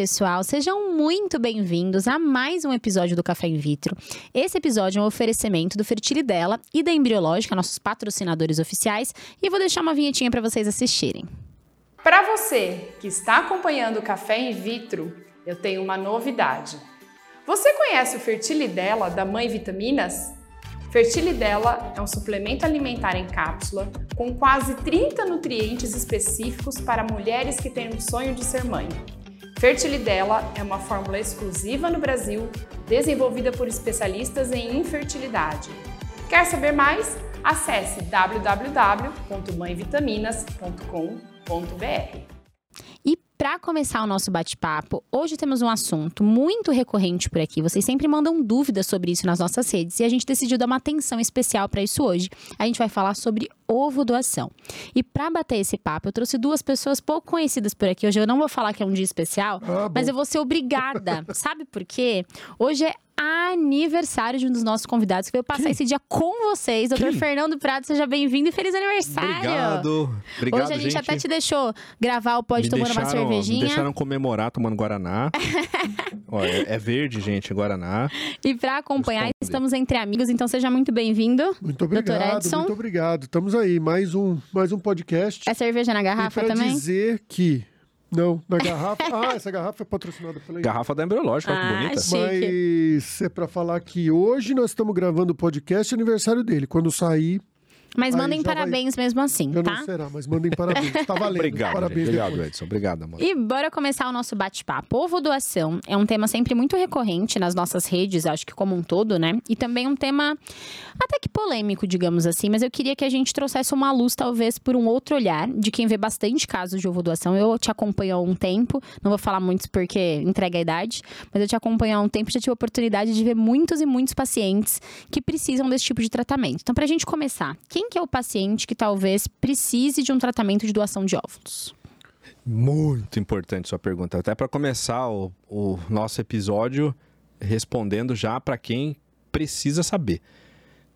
pessoal, sejam muito bem-vindos a mais um episódio do Café in Vitro. Esse episódio é um oferecimento do Fertilidela e da Embriológica, nossos patrocinadores oficiais, e vou deixar uma vinhetinha para vocês assistirem. Para você que está acompanhando o Café in Vitro, eu tenho uma novidade. Você conhece o Fertilidela da Mãe Vitaminas? Fertilidela é um suplemento alimentar em cápsula com quase 30 nutrientes específicos para mulheres que têm um sonho de ser mãe. Fertilidela é uma fórmula exclusiva no Brasil, desenvolvida por especialistas em infertilidade. Quer saber mais? Acesse www.mãevitaminas.com.br. E para começar o nosso bate-papo, hoje temos um assunto muito recorrente por aqui. Vocês sempre mandam dúvidas sobre isso nas nossas redes e a gente decidiu dar uma atenção especial para isso hoje. A gente vai falar sobre ovo doação. E para bater esse papo, eu trouxe duas pessoas pouco conhecidas por aqui. Hoje eu não vou falar que é um dia especial, Ah, mas eu vou ser obrigada. Sabe por quê? Hoje é aniversário de um dos nossos convidados que veio passar Quem? esse dia com vocês. Doutor Quem? Fernando Prado, seja bem-vindo e feliz aniversário! Obrigado. Obrigado, Hoje a gente, até te deixou gravar o Pode Me Tomando uma Cervejinha. Me deixaram comemorar tomando Guaraná. Ó, é, é verde, gente, Guaraná. E para acompanhar, estamos entre amigos, então seja muito bem-vindo. Muito obrigado, Edson. muito obrigado. Estamos aí, mais um, mais um podcast. É cerveja na garrafa e pra também? dizer que... Não, na garrafa... ah, essa garrafa é patrocinada pela Garrafa da Embriológica, olha Ah, que bonita. chique. Mas é pra falar que hoje nós estamos gravando o podcast aniversário dele. Quando sair, Mas Aí mandem já vai- parabéns mesmo assim, já tá? não será, mas mandem parabéns. Tá valendo. Obrigado, parabéns gente. Obrigado, depois. Edson. Obrigado, amor. E bora começar o nosso bate-papo. Ovo doação é um tema sempre muito recorrente nas nossas redes, acho que como um todo, né? E também um tema até que polêmico, digamos assim, mas eu queria que a gente trouxesse uma luz, talvez, por um outro olhar, de quem vê bastante casos de ovo doação. Eu te acompanho há um tempo, não vou falar muitos porque entrega a idade, mas eu te acompanho há um tempo e já tive a oportunidade de ver muitos e muitos pacientes que precisam desse tipo de tratamento. Então, pra gente começar, quem que é o paciente que talvez precise de um tratamento de doação de óvulos? Muito importante sua pergunta. Até para começar o, o nosso episódio respondendo já para quem precisa saber.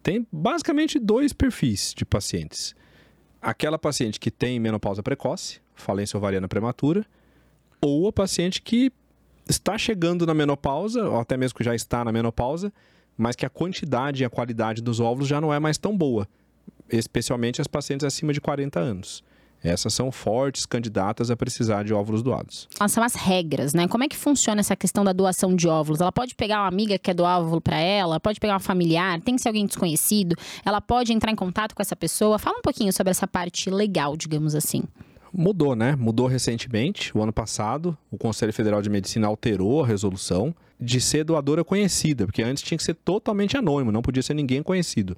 Tem basicamente dois perfis de pacientes. Aquela paciente que tem menopausa precoce, falência ovariana prematura, ou a paciente que está chegando na menopausa, ou até mesmo que já está na menopausa, mas que a quantidade e a qualidade dos óvulos já não é mais tão boa, especialmente as pacientes acima de 40 anos. Essas são fortes candidatas a precisar de óvulos doados. São as regras, né? Como é que funciona essa questão da doação de óvulos? Ela pode pegar uma amiga que quer doar óvulo pra ela, pode pegar uma familiar, tem que ser alguém desconhecido, ela pode entrar em contato com essa pessoa. Fala um pouquinho sobre essa parte legal, digamos assim. Mudou, né? Mudou recentemente. O ano passado, o Conselho Federal de Medicina alterou a resolução de ser doadora conhecida, porque antes tinha que ser totalmente anônimo, não podia ser ninguém conhecido.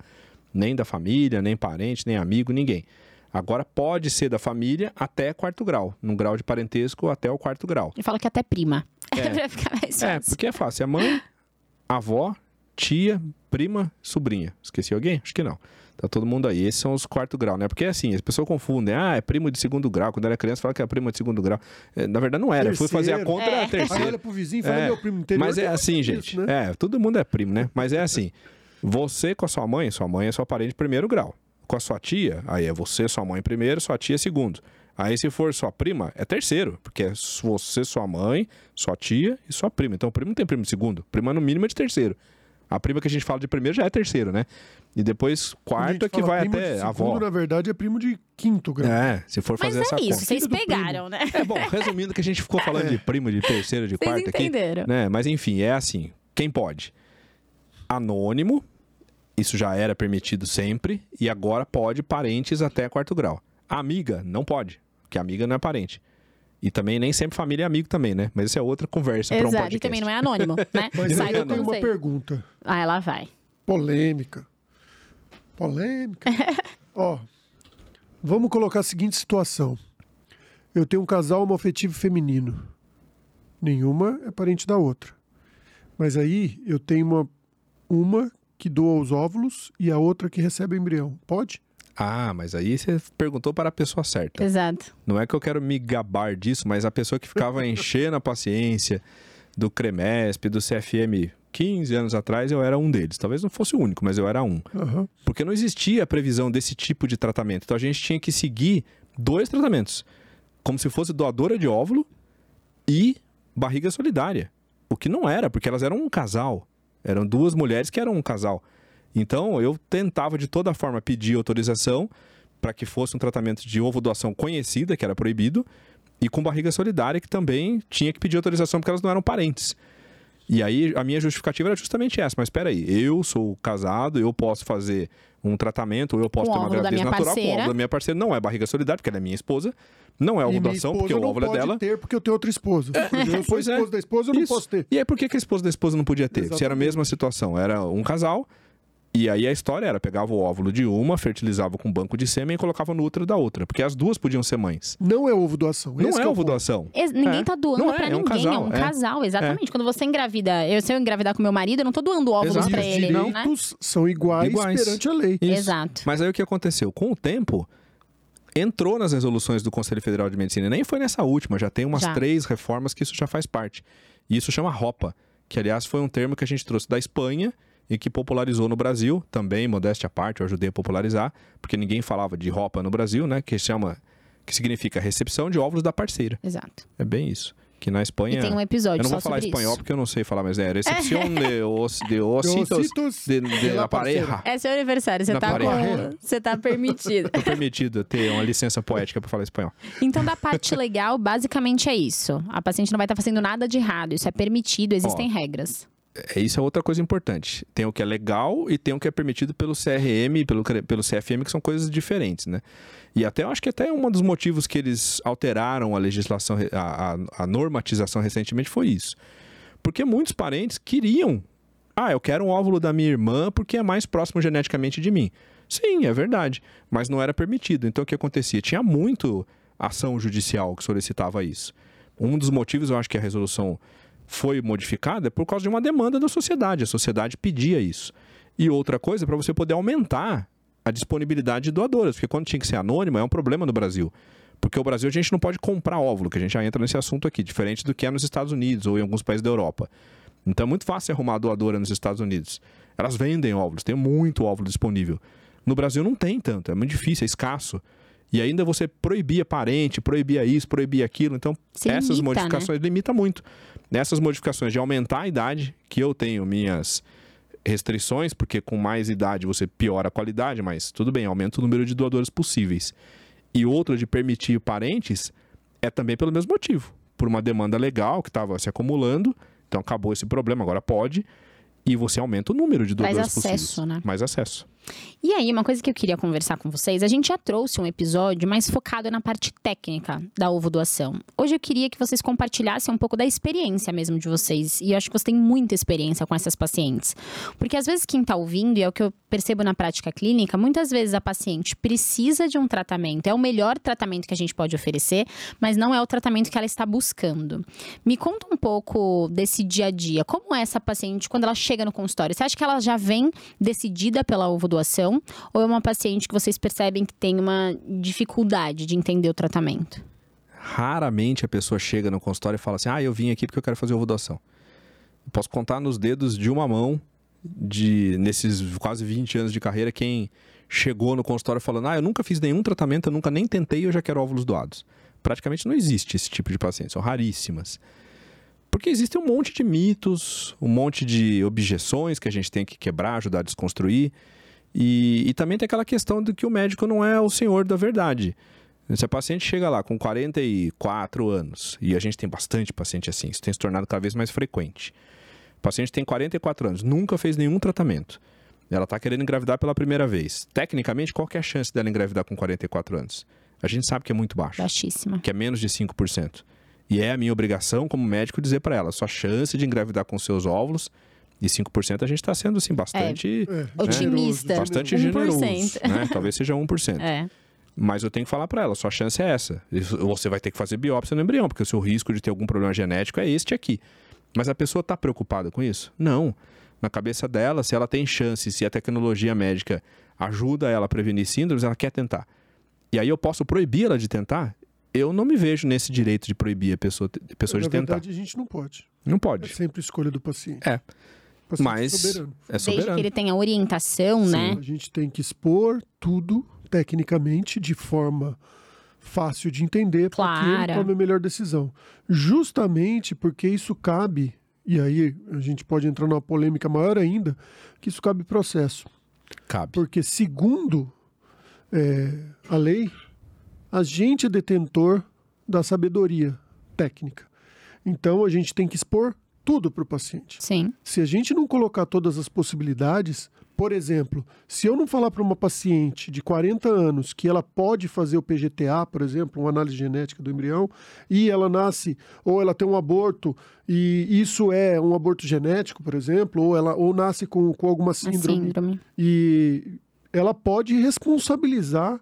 Nem da família, nem parente, nem amigo, ninguém. Agora pode ser da família até quarto grau, num grau de parentesco até o quarto grau. Ele fala que até prima. É. pra ficar mais É, fácil. porque é fácil. É mãe, avó, tia, prima, sobrinha. Esqueci alguém? Acho que não. Tá todo mundo aí. Esses são os quarto grau, né? Porque assim, as pessoas confundem. Ah, é primo de segundo grau. Quando era criança, fala que é primo de segundo grau. É, na verdade, não era. Eu fui fazer a Terceiro. conta, era É. Aí terceiro. olha pro vizinho e fala, É, meu primo interior. Mas é assim, gente. disso, né? É, todo mundo é primo, né? Mas é assim. Você com a sua mãe, sua mãe é sua parente de primeiro grau. Com a sua tia, aí é você, sua mãe primeiro, sua tia segundo. Aí se for sua prima, é terceiro, porque é você, sua mãe, sua tia e sua prima. Então o primo não tem primo de segundo, prima no mínimo é de terceiro. A prima que a gente fala de primeiro já é terceiro, né? E depois quarto é que vai primo de até segundo, avó. na verdade, é primo de quinto grau. É, se for Mas fazer essa é isso, conta. vocês pegaram, né? É bom, resumindo que a gente ficou falando de primo, de terceiro, de Vocês quarto aqui entenderam. né? Mas enfim, é assim. Quem pode? Anônimo, isso já era permitido sempre, e agora pode parentes até quarto grau. Amiga, não pode, porque amiga não é parente. E também nem sempre família é amigo também, né? Mas isso é outra conversa para um Exato, podcast. e também não é anônimo, né? Mas Sai aí do eu tenho uma pergunta. Ah, ela vai. Polêmica. Polêmica. Ó, vamos colocar a seguinte situação. Eu tenho um casal homoafetivo feminino. Nenhuma é parente da outra. Mas aí eu tenho uma, uma que doa os óvulos e a outra que recebe o embrião. Pode? Ah, mas aí você perguntou para a pessoa certa. Exato. Não é que eu quero me gabar disso, mas a pessoa que ficava enchendo a paciência do CREMESP, do CFM 15 anos atrás, eu era um deles. Talvez não fosse o único, mas eu era um. Aham. Porque não existia a previsão desse tipo de tratamento. Então a gente tinha que seguir dois tratamentos. Como se fosse doadora de óvulo e barriga solidária. O que não era, porque elas eram um casal. Eram duas mulheres que eram um casal. Então, eu tentava de toda forma pedir autorização para que fosse um tratamento de ovo doação conhecida, que era proibido, e com barriga solidária, que também tinha que pedir autorização porque elas não eram parentes. E aí a minha justificativa era justamente essa, mas espera aí, eu sou casado, eu posso fazer um tratamento, ou eu posso Com ter uma gravidez minha natural com o parceira. óvulo da minha parceira, não é barriga solidária, porque ela é minha esposa, não é ovulação, esposa porque o não óvulo é dela. ter porque eu tenho outra esposa. Eu sou Pois é. esposa da esposa, eu não Isso. posso ter. E aí, por que, que a esposa da esposa não podia ter? Se era a Exatamente. mesma situação, era um casal, e aí a história era: pegava o óvulo de uma, fertilizava com um banco de sêmen e colocava no útero da outra, porque as duas podiam ser mães. Não é ovo doação. Não Esse é o ovo doação. Ninguém É. tá doando Não é, pra é um ninguém, casal, é um é. casal, exatamente. Quando você engravida, eu se eu engravidar com meu marido, eu não tô doando óvulos Exato. pra E os ele, né? direitos são iguais, Iguais. perante a lei. Isso. Exato. Mas aí o que aconteceu? Com o tempo, entrou nas resoluções do Conselho Federal de Medicina. Nem foi nessa última, já tem umas Já. três reformas que isso já faz parte. E isso chama ROPA, que aliás foi um termo que a gente trouxe da Espanha e que popularizou no Brasil, também, modéstia à parte, eu ajudei a popularizar, porque ninguém falava de ROPA no Brasil, né? Que chama, que significa recepção de óvulos da parceira. Exato. É bem isso. Que na Espanha. E tem um episódio eu não só vou falar espanhol isso. porque eu não sei falar, mas é recepção de, os, de ositos de, de, de la pareja. É seu aniversário, você Na tá pareja. com... Você tá permitido. Tô permitido ter uma licença poética para falar espanhol. Então, da parte legal, basicamente é isso. A paciente não vai estar fazendo nada de errado. Isso é permitido, existem regras. É, isso é outra coisa importante. Tem o que é legal e tem o que é permitido pelo CRM e pelo, pelo CFM, que são coisas diferentes, né? E até eu acho que até um dos motivos que eles alteraram a legislação, a, a, a normatização recentemente foi isso. Porque muitos parentes queriam. Ah, eu quero um óvulo da minha irmã porque é mais próximo geneticamente de mim. Sim, é verdade. Mas não era permitido. Então o que acontecia? Tinha muito ação judicial que solicitava isso. Um dos motivos, eu acho que a resolução foi modificada é por causa de uma demanda da sociedade. A sociedade pedia isso. E outra coisa, para você poder aumentar a disponibilidade de doadoras, porque quando tinha que ser anônima é um problema no Brasil. Porque o Brasil a gente não pode comprar óvulo, que a gente já entra nesse assunto aqui, diferente do que é nos Estados Unidos ou em alguns países da Europa. Então é muito fácil arrumar doadora nos Estados Unidos. Elas vendem óvulos, tem muito óvulo disponível. No Brasil não tem tanto, é muito difícil, é escasso. E ainda você proibia parente, proibia isso, proibia aquilo. Então, Se essas limita, né? modificações limita muito. Nessas modificações de aumentar a idade, que eu tenho minhas restrições, porque com mais idade você piora a qualidade, mas tudo bem, aumenta o número de doadores possíveis. E outra de permitir parentes é também pelo mesmo motivo, por uma demanda legal que estava se acumulando, então acabou esse problema, agora pode, e você aumenta o número de doadores acesso, possíveis. né? Mais acesso. E aí, uma coisa que eu queria conversar com vocês, a gente já trouxe um episódio mais focado na parte técnica da ovo doação. Hoje eu queria que vocês compartilhassem um pouco da experiência mesmo de vocês. E eu acho que você tem muita experiência com essas pacientes. Porque às vezes quem tá ouvindo, e é o que eu percebo na prática clínica, muitas vezes a paciente precisa de um tratamento, é o melhor tratamento que a gente pode oferecer, mas não é o tratamento que ela está buscando. Me conta um pouco desse dia a dia. Como é essa paciente quando ela chega no consultório? Você acha que ela já vem decidida pela ovo doação? Ou é uma paciente que vocês percebem que tem uma dificuldade de entender o tratamento? Raramente a pessoa chega no consultório e fala assim: Ah, eu vim aqui porque eu quero fazer ovo doação. Eu posso contar nos dedos de uma mão, de nesses quase 20 anos de carreira, quem chegou no consultório falando: Ah, eu nunca fiz nenhum tratamento, eu nunca nem tentei, eu já quero óvulos doados. Praticamente não existe esse tipo de paciente, são raríssimas. Porque existe um monte de mitos, um monte de objeções que a gente tem que quebrar, ajudar a desconstruir. E, e também tem aquela questão de que o médico não é o senhor da verdade. Se a paciente chega lá com 44 anos, e a gente tem bastante paciente assim, isso tem se tornado cada vez mais frequente. O paciente tem 44 anos, nunca fez nenhum tratamento. Ela está querendo engravidar pela primeira vez. Tecnicamente, qual é a chance dela engravidar com 44 anos? A gente sabe que é muito baixo, Baixíssima. que é menos de 5%. E é a minha obrigação como médico dizer para ela, sua chance de engravidar com seus óvulos, e 5% a gente está sendo assim bastante, É, Otimista. generoso, bastante 1%. generoso, né? Talvez seja 1%. É. Mas eu tenho que falar para ela, sua chance é essa. Você vai ter que fazer biópsia no embrião, porque o seu risco de ter algum problema genético é este aqui. Mas a pessoa está preocupada com isso? Não. Na cabeça dela, se ela tem chance, se a tecnologia médica ajuda ela a prevenir síndromes, ela quer tentar. E aí eu posso proibir ela de tentar? Eu não me vejo nesse direito de proibir a pessoa, a pessoa Na de tentar. verdade, a gente não pode. Não É pode. sempre escolha do paciente. É. Paciente Mas soberano. é Desde que soberano. ele tenha orientação, né? A gente tem que expor tudo tecnicamente de forma fácil de entender para que ele tome a melhor decisão. Justamente porque isso cabe, e aí a gente pode entrar numa polêmica maior ainda, que isso cabe processo. Cabe. Porque, segundo é, a lei, a gente é detentor da sabedoria técnica. Então, a gente tem que expor tudo para o paciente. Sim. Se a gente não colocar todas as possibilidades, por exemplo, se eu não falar para uma paciente de 40 anos que ela pode fazer o PGTA, por exemplo, uma análise genética do embrião, e ela nasce, ou ela tem um aborto, e isso é um aborto genético, por exemplo, ou ela ou nasce com, com alguma síndrome, síndrome. e ela pode responsabilizar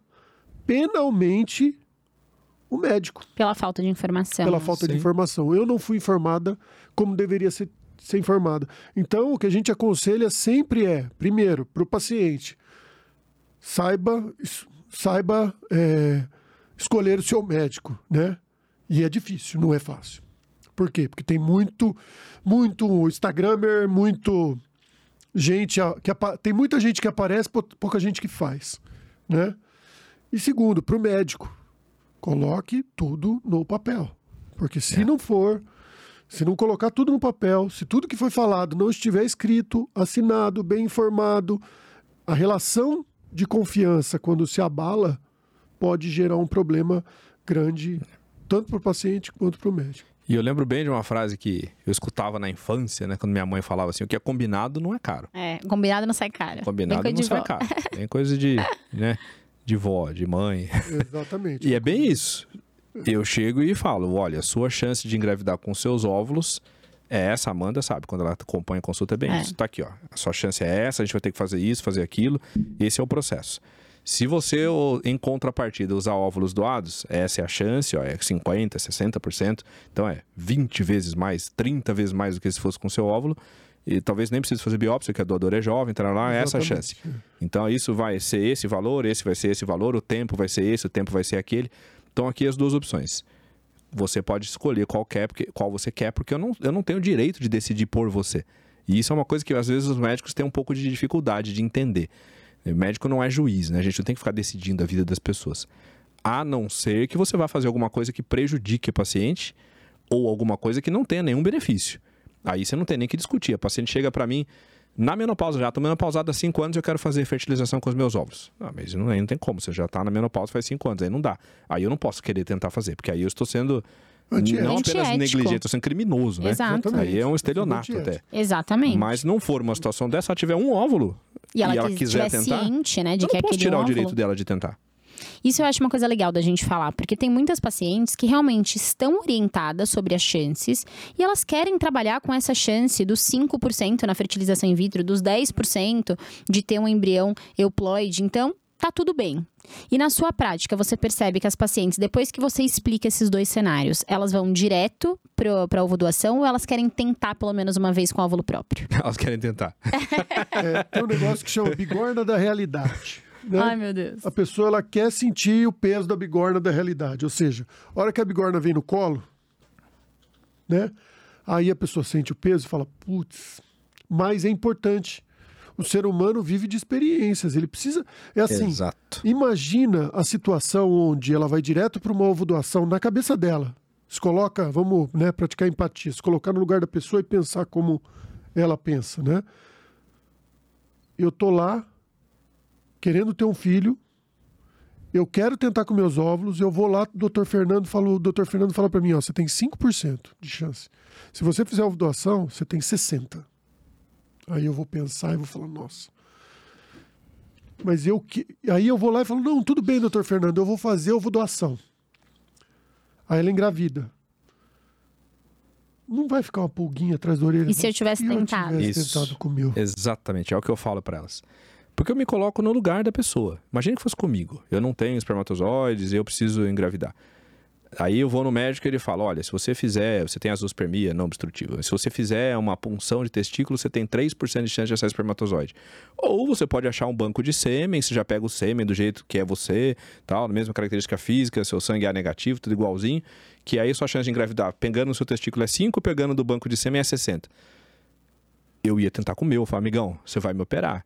penalmente o médico Pela falta de informação. pela falta de Sim. informação. Eu não fui informada como deveria ser, ser informada. Então, o que a gente aconselha sempre é, primeiro, para o paciente, saiba, saiba é, escolher o seu médico, né? E é difícil, não é fácil. Por quê? Porque tem muito, muito Instagramer, muito gente que tem muita gente que aparece, pou- pouca gente que faz, né? E segundo, para o médico, coloque tudo no papel. Porque se É. não for, se não colocar tudo no papel, se tudo que foi falado não estiver escrito, assinado, bem informado, a relação de confiança, quando se abala, pode gerar um problema grande, tanto para o paciente quanto para o médico. E eu lembro bem de uma frase que eu escutava na infância, né? Quando minha mãe falava assim, o que é combinado não é caro. É, combinado não sai caro. Combinado não sai vó. caro. Tem coisa de, né? De vó, de mãe. Exatamente. E é bem isso. Eu chego e falo, olha, a sua chance de engravidar com seus óvulos é essa, Amanda sabe, quando ela acompanha a consulta é bem É. isso. Tá aqui, ó. A sua chance é essa, a gente vai ter que fazer isso, fazer aquilo. Esse é o processo. Se você, em contrapartida, usar óvulos doados, essa é a chance, ó, é 50%, 60%. Então é 20 vezes mais, 30 vezes mais do que se fosse com seu óvulo. E talvez nem precise fazer biópsia, porque a doadora é jovem, então lá é essa a chance. Então isso vai ser esse valor, esse vai ser esse valor, o tempo vai ser esse, o tempo vai ser aquele. Então aqui as duas opções. Você pode escolher qual, quer, porque, qual você quer, porque eu não, eu não tenho direito de decidir por você. E isso é uma coisa que às vezes os médicos têm um pouco de dificuldade de entender. O médico não é juiz, né? A gente não tem que ficar decidindo a vida das pessoas. A não ser que você vá fazer alguma coisa que prejudique o paciente ou alguma coisa que não tenha nenhum benefício. Aí você não tem nem que discutir. A paciente chega para mim na menopausa já, tô menopausada há 5 anos e eu quero fazer fertilização com os meus óvulos. Ah, mas não, aí não tem como, você já tá na menopausa faz 5 anos, aí não dá. Aí eu não posso querer tentar fazer, porque aí eu estou sendo Antiético. não apenas Antiético. negligente, estou sendo criminoso, né? Exato. Exatamente. Aí é um estelionato até. Exatamente. Mas não for uma situação dessa, ela tiver um óvulo e ela, ela quis- quiser tentar, ciente, né, de eu que não posso aquele tirar o óvulo... direito dela de tentar. Isso eu acho uma coisa legal da gente falar, porque tem muitas pacientes que realmente estão orientadas sobre as chances e elas querem trabalhar com essa chance dos 5% na fertilização in vitro, dos 10% de ter um embrião euploide. Então, tá tudo bem. E na sua prática, você percebe que as pacientes, depois que você explica esses dois cenários, elas vão direto para a ovodoação ou elas querem tentar pelo menos uma vez com óvulo próprio? Elas querem tentar. É, tem um negócio que chama bigorna da realidade. Né? Ai, meu Deus. A pessoa ela quer sentir o peso da bigorna da realidade. Ou seja, a hora que a bigorna vem no colo, né? Aí a pessoa sente o peso e fala, putz, mas é importante. O ser humano vive de experiências. Ele precisa. É assim. Exato. Imagina a situação onde ela vai direto para uma ovodoação na cabeça dela. Se coloca, vamos né, praticar empatia, se colocar no lugar da pessoa e pensar como ela pensa, né? Eu tô lá querendo ter um filho, eu quero tentar com meus óvulos, eu vou lá, o doutor Fernando fala, o doutor Fernando fala para mim, ó, você tem 5% de chance. Se você fizer ovodoação, você tem 60. Aí eu vou pensar e vou falar, nossa. Mas eu que. Aí eu vou lá e falo, não, tudo bem, doutor Fernando, eu vou fazer, eu vou doação. Aí ela engravida. Não vai ficar uma pulguinha atrás da orelha. E se eu tivesse eu tentado? tivesse Isso. tentado com o meu? Exatamente, é o que eu falo pra elas. Porque eu me coloco no lugar da pessoa. Imagina que fosse comigo. Eu não tenho espermatozoides eu preciso engravidar. Aí eu vou no médico e ele fala: olha, se você fizer, você tem azospermia não obstrutiva. Se você fizer uma punção de testículo, você tem 3% de chance de achar espermatozoide. Ou você pode achar um banco de sêmen, você já pega o sêmen do jeito que é você, tal, mesma característica física, seu sangue é negativo, tudo igualzinho, que aí sua chance de engravidar pegando no seu testículo é 5, pegando do banco de sêmen é 60. Eu ia tentar com o meu, eu falo, amigão, você vai me operar.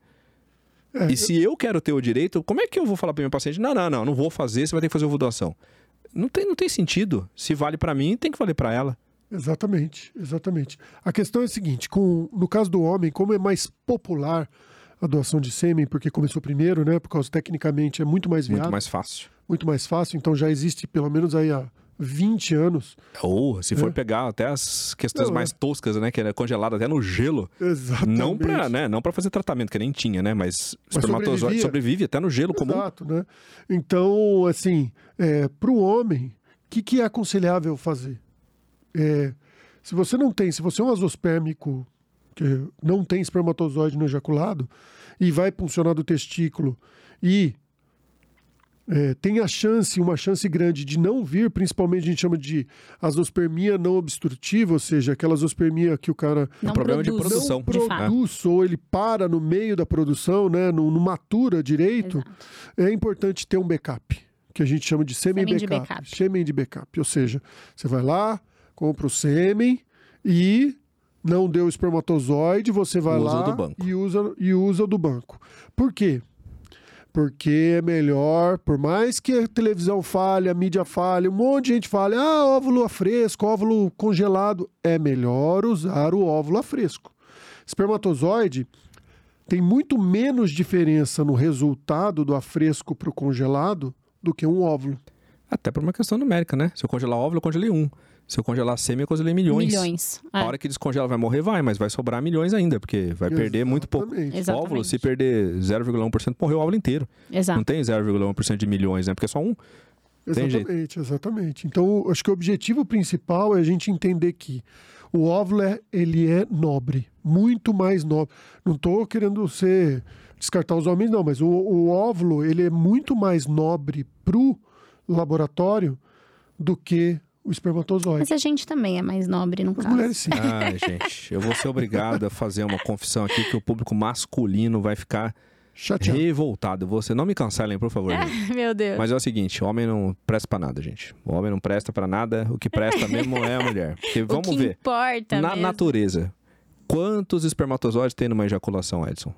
É, E se eu quero ter o direito, como é que eu vou falar para meu paciente? Não, não, não, não vou fazer, você vai ter que fazer ovodoação. não tem, não tem sentido. Se vale para mim, tem que valer para ela. Exatamente, exatamente. A questão é a seguinte: com, no caso do homem, como é mais popular a doação de sêmen, porque começou primeiro, né? Por causa tecnicamente é muito mais viável. Muito mais fácil. Muito mais fácil, então já existe pelo menos aí há 20 anos. Ou, se for É. pegar até as questões Não, mais toscas, né? Que é congelado até no gelo. Exatamente. Não pra, né, não pra fazer tratamento, que nem tinha, né? Mas, o espermatozoide sobrevive até no gelo comum. Exato, né? Então, assim, é, para o homem, o que, que é aconselhável fazer? É, se você não tem, se você é um azospérmico que não tem espermatozoide no ejaculado e vai funcionar do testículo e é, tem a chance, uma chance grande de não vir, principalmente a gente chama de azospermia não obstrutiva, ou seja, aquela azospermia que o cara Não problema de produz, produção. de fato. produz ou ele para no meio da produção, né, não, não matura direito, Exato. é importante ter um backup, que a gente chama de sêmen Sêmen de backup. backup. Sêmen de backup. Ou seja, você vai lá, compra o sêmen e não deu espermatozoide, você vai Usa lá do banco. E, usa, e usa o do banco. Por quê? Porque é melhor, por mais que a televisão fale, a mídia fale, um monte de gente fale, ah, óvulo a fresco, óvulo congelado. É melhor usar o óvulo a fresco. Espermatozoide tem muito menos diferença no resultado do afresco para o congelado do que um óvulo. Até por uma questão numérica, né? Se eu congelar óvulo, eu congelei um. Se eu congelar sêmen, eu congelei milhões. Milhões. A É. hora que descongela vai morrer, vai, mas vai sobrar milhões ainda, porque vai perder muito pouco. Exatamente. Exatamente. Óvulo, se perder 0,1%, morreu o óvulo inteiro. Exato. Não tem 0,1% de milhões, né? Porque é só um. Exatamente, exatamente. Então, acho que o objetivo principal é a gente entender que o óvulo é, ele é nobre, muito mais nobre. Não estou querendo ser descartar os homens, não, mas o, o óvulo ele é muito mais nobre pro laboratório do que o espermatozoide. Mas a gente também é mais nobre no As caso. mulheres sim. Ai, gente, eu vou ser obrigado a fazer uma confissão aqui que o público masculino vai ficar Chateado. revoltado. Você não me cancelem, por favor. gente. Meu Deus. Mas é o seguinte, homem não presta pra nada, gente. O homem não presta pra nada, o que presta mesmo é a mulher. Porque o vamos que ver, importa na mesmo. natureza, quantos espermatozoides tem numa ejaculação, Edson?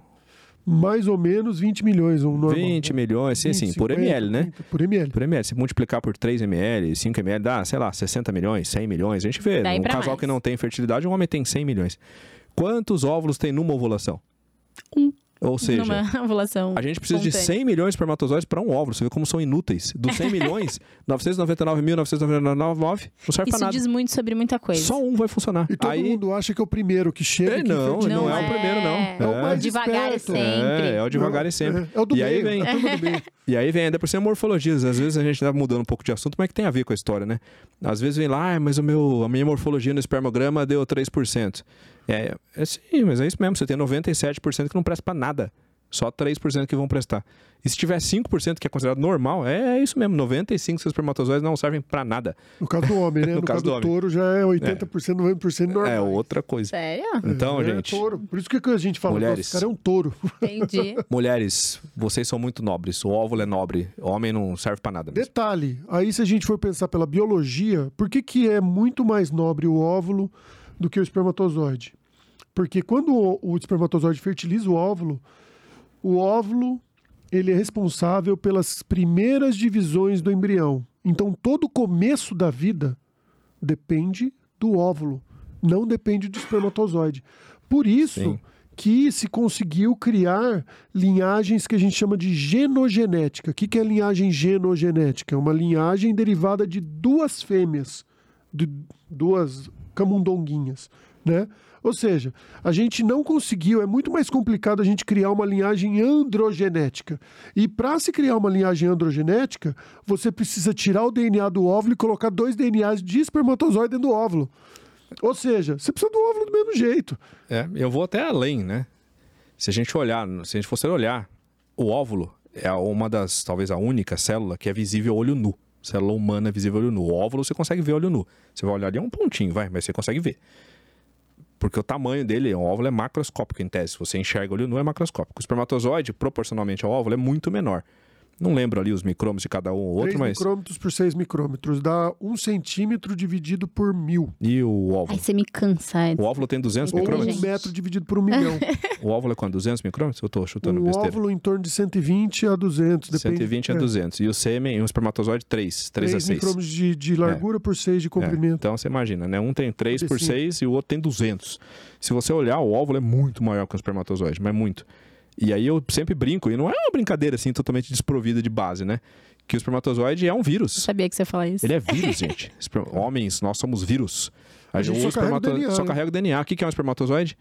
Mais ou menos 20 milhões, um normal. 20 né? milhões, sim, 20, sim, por 50, ml, né? 30, Por ml. Por ml, se multiplicar por 3 ml, 5 ml, dá, sei lá, 60 milhões, 100 milhões. A gente vê, Daí um casal mais. que não tem fertilidade, um homem tem 100 milhões. Quantos óvulos tem numa ovulação? Um. Ou seja, Numa ovulação a gente precisa de espontânea. 100 milhões de espermatozoides para um óvulo. Você vê como são inúteis. Dos 100 milhões, 999.999 não serve Isso para nada. diz muito sobre muita coisa. Só um vai funcionar. E todo Aí, mundo acha que é o primeiro que chega. É, que não, não é o primeiro, não. É, É o mais Devagar e esperto. sempre. É, é o devagar e sempre. É, é o do E aí meio, vem- a turma do meio. E aí vem ainda por ser morfologia. Às vezes a gente tá mudando um pouco de assunto, mas que tem a ver com a história, né? Às vezes vem lá, ah, mas o meu, a minha morfologia no espermograma deu 3%. É, é sim, mas é isso mesmo. Você tem 97% que não presta pra nada. Só 3% que vão prestar. E se tiver 5% que é considerado normal, é, é isso mesmo. 95% dos espermatozoides não servem pra nada. No caso do homem, né? No No, caso caso, do do, touro já é 80%, 90% normal. É outra coisa. Sério? Então, é, gente, touro. Por isso que a gente fala, Mulheres. Mulheres. cara é um touro. Entendi. mulheres, vocês são muito nobres. O óvulo é nobre. O homem não serve pra nada mesmo. Detalhe, aí se a gente for pensar pela biologia, por que, que é muito mais nobre o óvulo do que o espermatozoide? Porque quando o, o espermatozoide fertiliza o óvulo, o óvulo ele é responsável pelas primeiras divisões do embrião. Então todo o começo da vida depende do óvulo, não depende do espermatozoide. Por isso Sim. que se conseguiu criar linhagens que a gente chama de genogenética. O que, é linhagem genogenética? É uma linhagem derivada de duas fêmeas, de duas camundonguinhas, né? Ou seja, a gente não conseguiu, é muito mais complicado a gente criar uma linhagem androgenética. E para se criar uma linhagem androgenética, você precisa tirar o DNA do óvulo e colocar dois DNAs de espermatozoide dentro do óvulo. Ou seja, você precisa do óvulo do mesmo jeito. É, eu vou até além, né? Se a gente olhar, se a gente fosse olhar, o óvulo é uma das, talvez a única célula que é visível olho nu. Célula humana é visível olho nu. O óvulo você consegue ver olho nu. Você vai olhar ali é um pontinho, vai, mas você consegue ver. Porque o tamanho dele, o óvulo é macroscópico em tese. Se você enxerga a olho nu, é macroscópico. O espermatozoide, proporcionalmente ao óvulo, é muito menor. Não lembro ali os micrômetros de cada um ou outro, 3 mas. micrômetros por 6 micrômetros dá 1 centímetro dividido por mil. E o óvulo? Aí você me cansa. O óvulo tem 200 Ou micrômetros? um metro dividido por um milhão. O óvulo é quanto? 200 micrômetros? Eu tô chutando um besteira. óvulo em torno de 120 a 200, depende. 120 a é, 200. E o sêmen, um espermatozoide, 3. 3 a 3 6. micrômetros de, de largura por 6 de É, comprimento. então você imagina, né? Um tem 3 por Cabecinha. 6 e o outro tem 200. Se você olhar, o óvulo é muito maior que o espermatozoide, mas muito. E aí eu sempre brinco, e não é uma brincadeira assim totalmente desprovida de base, né? Que o espermatozoide é um Eu vírus. sabia que você ia falar isso. Ele é vírus, gente. Esper- Homens, nós somos vírus. A gente o só carrega o espermato- DNA, só né? carrega o DNA. O que que é um espermatozoide?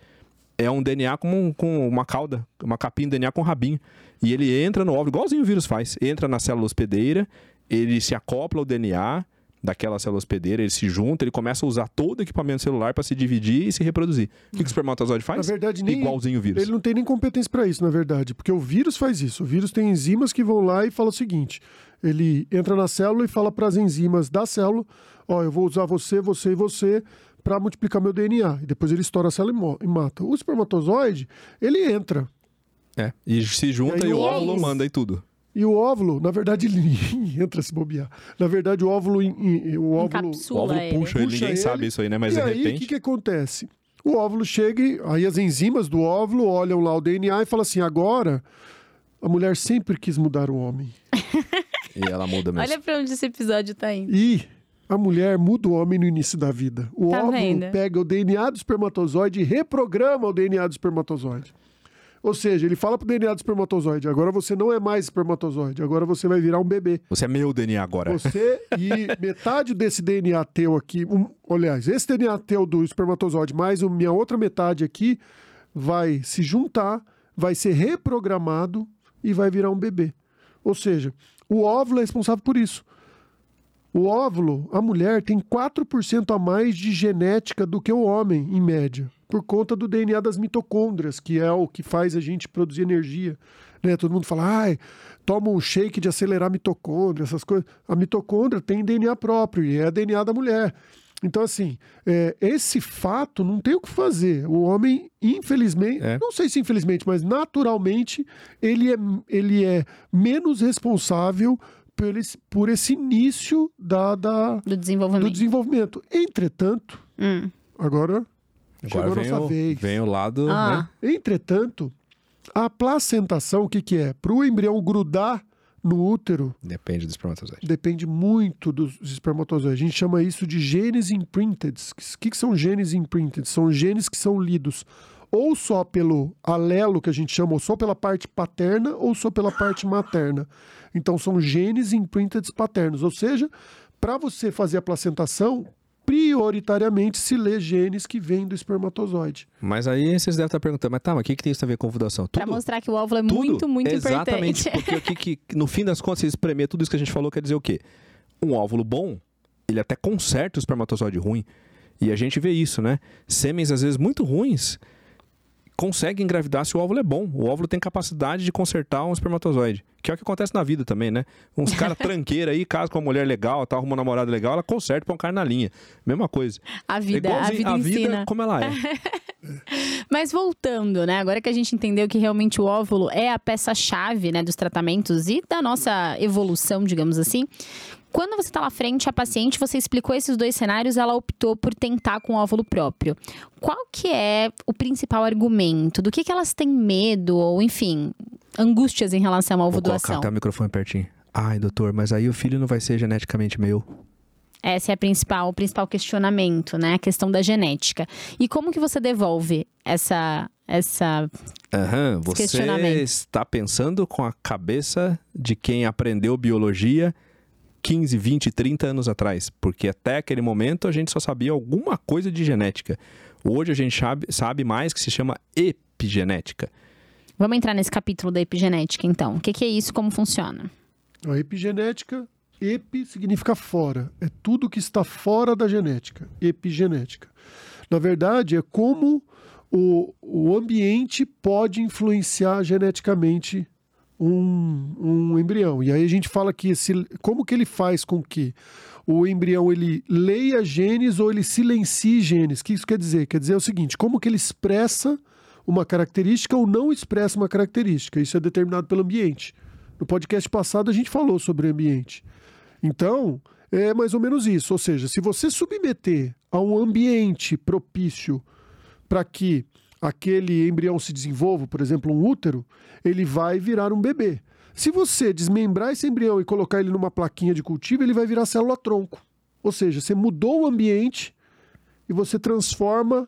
É um DNA com, um- com uma cauda, uma capinha de DNA com um rabinho. E ele entra no óvulo, igualzinho o vírus faz. Entra na célula hospedeira, ele se acopla ao DNA daquela célula hospedeira, ele se junta, ele começa a usar todo o equipamento celular para se dividir e se reproduzir. O que, que o espermatozoide faz? Na verdade, nem, Igualzinho o vírus. ele não tem nem competência para isso, na verdade. Porque o vírus faz isso. O vírus tem enzimas que vão lá e fala o seguinte: ele entra na célula e fala para as enzimas da célula: Ó, eu vou usar você, você e você para multiplicar meu DNA. E depois ele estoura a célula e, mata. O espermatozoide, ele entra. É, e se junta E e, o óvulo óvulo- manda e tudo. E o óvulo, na verdade, ele entra se bobear. Na verdade, o óvulo. o óvulo Encapsula O óvulo ele. puxa, ele, Puxa ninguém ele, sabe isso aí, né? Mas e de aí, o repente. que, que acontece? O óvulo chega, e- aí as enzimas do óvulo olham lá o DNA e falam assim: agora a mulher sempre quis mudar o homem. E ela muda mesmo. Olha pra onde esse episódio tá indo. E a mulher muda o homem no início da vida. O Tá óvulo vendo? pega o DNA do espermatozoide e reprograma o DNA do espermatozoide. Ou seja, ele fala pro DNA do espermatozoide: agora você não é mais espermatozoide, agora você vai virar um bebê. Você é meu DNA agora. Você e metade desse DNA teu aqui, um, aliás, esse DNA teu do espermatozoide mais a minha outra metade aqui vai se juntar, vai ser reprogramado e vai virar um bebê. Ou seja, o óvulo é responsável por isso. O óvulo, a mulher tem 4% a mais de genética do que o homem, em média, por conta do DNA das mitocôndrias, que é o que faz a gente produzir energia. Né? Todo mundo fala, ai, toma um shake de acelerar a mitocôndria, essas coisas. A mitocôndria tem DNA próprio e é DNA da mulher. Então, assim, é, esse fato não tem o que fazer. O homem, infelizmente, É. não sei se infelizmente, mas naturalmente, ele é, ele é menos responsável por esse, por esse início da, da- Do do desenvolvimento. desenvolvimento. Entretanto, Hum. agora, Agora vem nossa o, vez. vem o lado, Ah. né? Entretanto, a placentação, o que, que é? Para o embrião grudar no útero, Depende do espermatozoide. depende muito dos espermatozoides. A gente chama isso de genes imprinted. O que, que são genes imprinted? São genes que são lidos ou só pelo alelo, que a gente chama, ou só pela parte paterna, ou só pela parte materna. Então, são genes imprinted paternos. Ou seja, para você fazer a placentação, prioritariamente se lê genes que vêm do espermatozoide. Mas aí vocês devem estar perguntando, mas tá, mas o que, que tem isso a ver com ovulação? Pra Tudo. mostrar que o óvulo é Tudo. muito, muito Exatamente, importante. porque o que, que, no fim das contas, se espremer tudo isso que a gente falou, quer dizer o quê? Um óvulo bom, ele até conserta o espermatozoide ruim. E a gente vê isso, né? Sêmens, às vezes, muito ruins, conseguem engravidar se o óvulo é bom. O óvulo tem capacidade de consertar um espermatozoide. Que é o que acontece na vida também, né? Uns caras tranqueira aí, casa com uma mulher legal, tá, arruma um namorado legal, ela conserta pra um cara na linha. Mesma coisa. A É vida, a igualzinho- vida a vida ensina. como ela é. Mas voltando, né? Agora que a gente entendeu que realmente o óvulo é a peça-chave, né, dos tratamentos e da nossa evolução, digamos assim. Quando você está lá frente à paciente, você explicou esses dois cenários, ela optou por tentar com o óvulo próprio. Qual que é o principal argumento? Do que, que elas têm medo ou, enfim, angústias em relação à Vou colocar ovulação? até o microfone pertinho. Ai, doutor, mas aí o filho não vai ser geneticamente meu. Essa é a principal, o principal questionamento, né? A questão da genética. E como que você devolve essa essa Aham, você está pensando com a cabeça de quem aprendeu biologia 15, 20, 30 anos atrás. Porque até aquele momento a gente só sabia alguma coisa de genética. Hoje a gente sabe, sabe mais que se chama epigenética. Vamos entrar nesse capítulo da epigenética, então. O que, que é isso? Como funciona? A epigenética, epi significa fora. É tudo que está fora da genética. Epigenética. Na verdade, é como o, o ambiente pode influenciar geneticamente um, um embrião. E aí a gente fala que esse, como que ele faz com que o embrião ele leia genes ou ele silencie genes. O que isso quer dizer? Quer dizer o seguinte, como que ele expressa uma característica ou não expressa uma característica. Isso é determinado pelo ambiente. No podcast passado a gente falou sobre o ambiente. Então, é mais ou menos isso. Ou seja, se você submeter a um ambiente propício para que aquele embrião se desenvolva, por exemplo, um útero, ele vai virar um bebê. Se você desmembrar esse embrião e colocar ele numa plaquinha de cultivo, ele vai virar célula-tronco. Ou seja, você mudou o ambiente e você transforma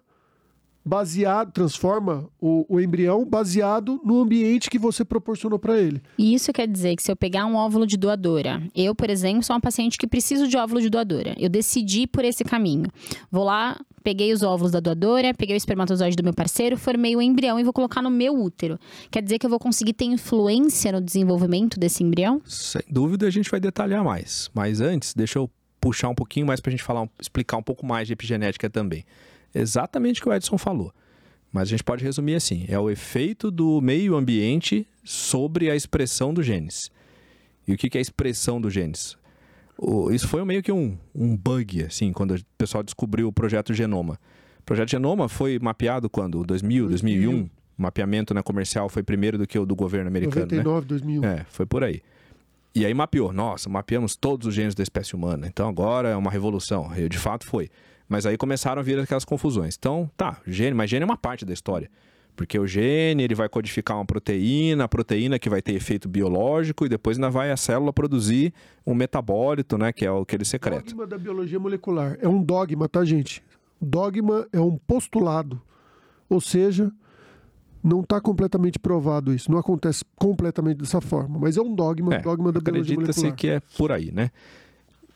baseado, transforma o, o, embrião baseado no ambiente que você proporcionou para ele. E isso quer dizer que se eu pegar um óvulo de doadora, eu, por exemplo, sou uma paciente que preciso de óvulo de doadora. Eu decidi por esse caminho. Vou lá, peguei os óvulos da doadora, peguei o espermatozoide do meu parceiro, formei o embrião e vou colocar no meu útero. Quer dizer que eu vou conseguir ter influência no desenvolvimento desse embrião? Sem dúvida, a gente vai detalhar mais. Mas antes, deixa eu puxar um pouquinho mais para a gente falar, explicar um pouco mais de epigenética também. Exatamente o que o Edson falou. Mas a gente pode resumir assim: é o efeito do meio ambiente sobre a expressão dos genes. E o que é a expressão dos genes? Isso foi meio que um, um bug, assim, quando o pessoal descobriu o projeto Genoma. O projeto Genoma foi mapeado quando? 2000, 2000. 2001? O mapeamento né, comercial foi primeiro do que o do governo americano, 99, né? 2000. É, foi por aí. E aí mapeou. Nossa, mapeamos todos os genes da espécie humana. Então agora é uma revolução. De fato foi. Mas aí começaram a vir aquelas confusões. Então, tá, gene, mas gene é uma parte da história. Porque o gene, ele vai codificar uma proteína, a proteína que vai ter efeito biológico e depois ainda vai a célula produzir um metabólito, né, que é aquele secreto. Dogma da biologia molecular. É um dogma, tá, gente? Dogma é um postulado. Ou seja, não está completamente provado isso, não acontece completamente dessa forma, mas é um dogma, é, dogma da biologia molecular. Acredita-se que é por aí, né?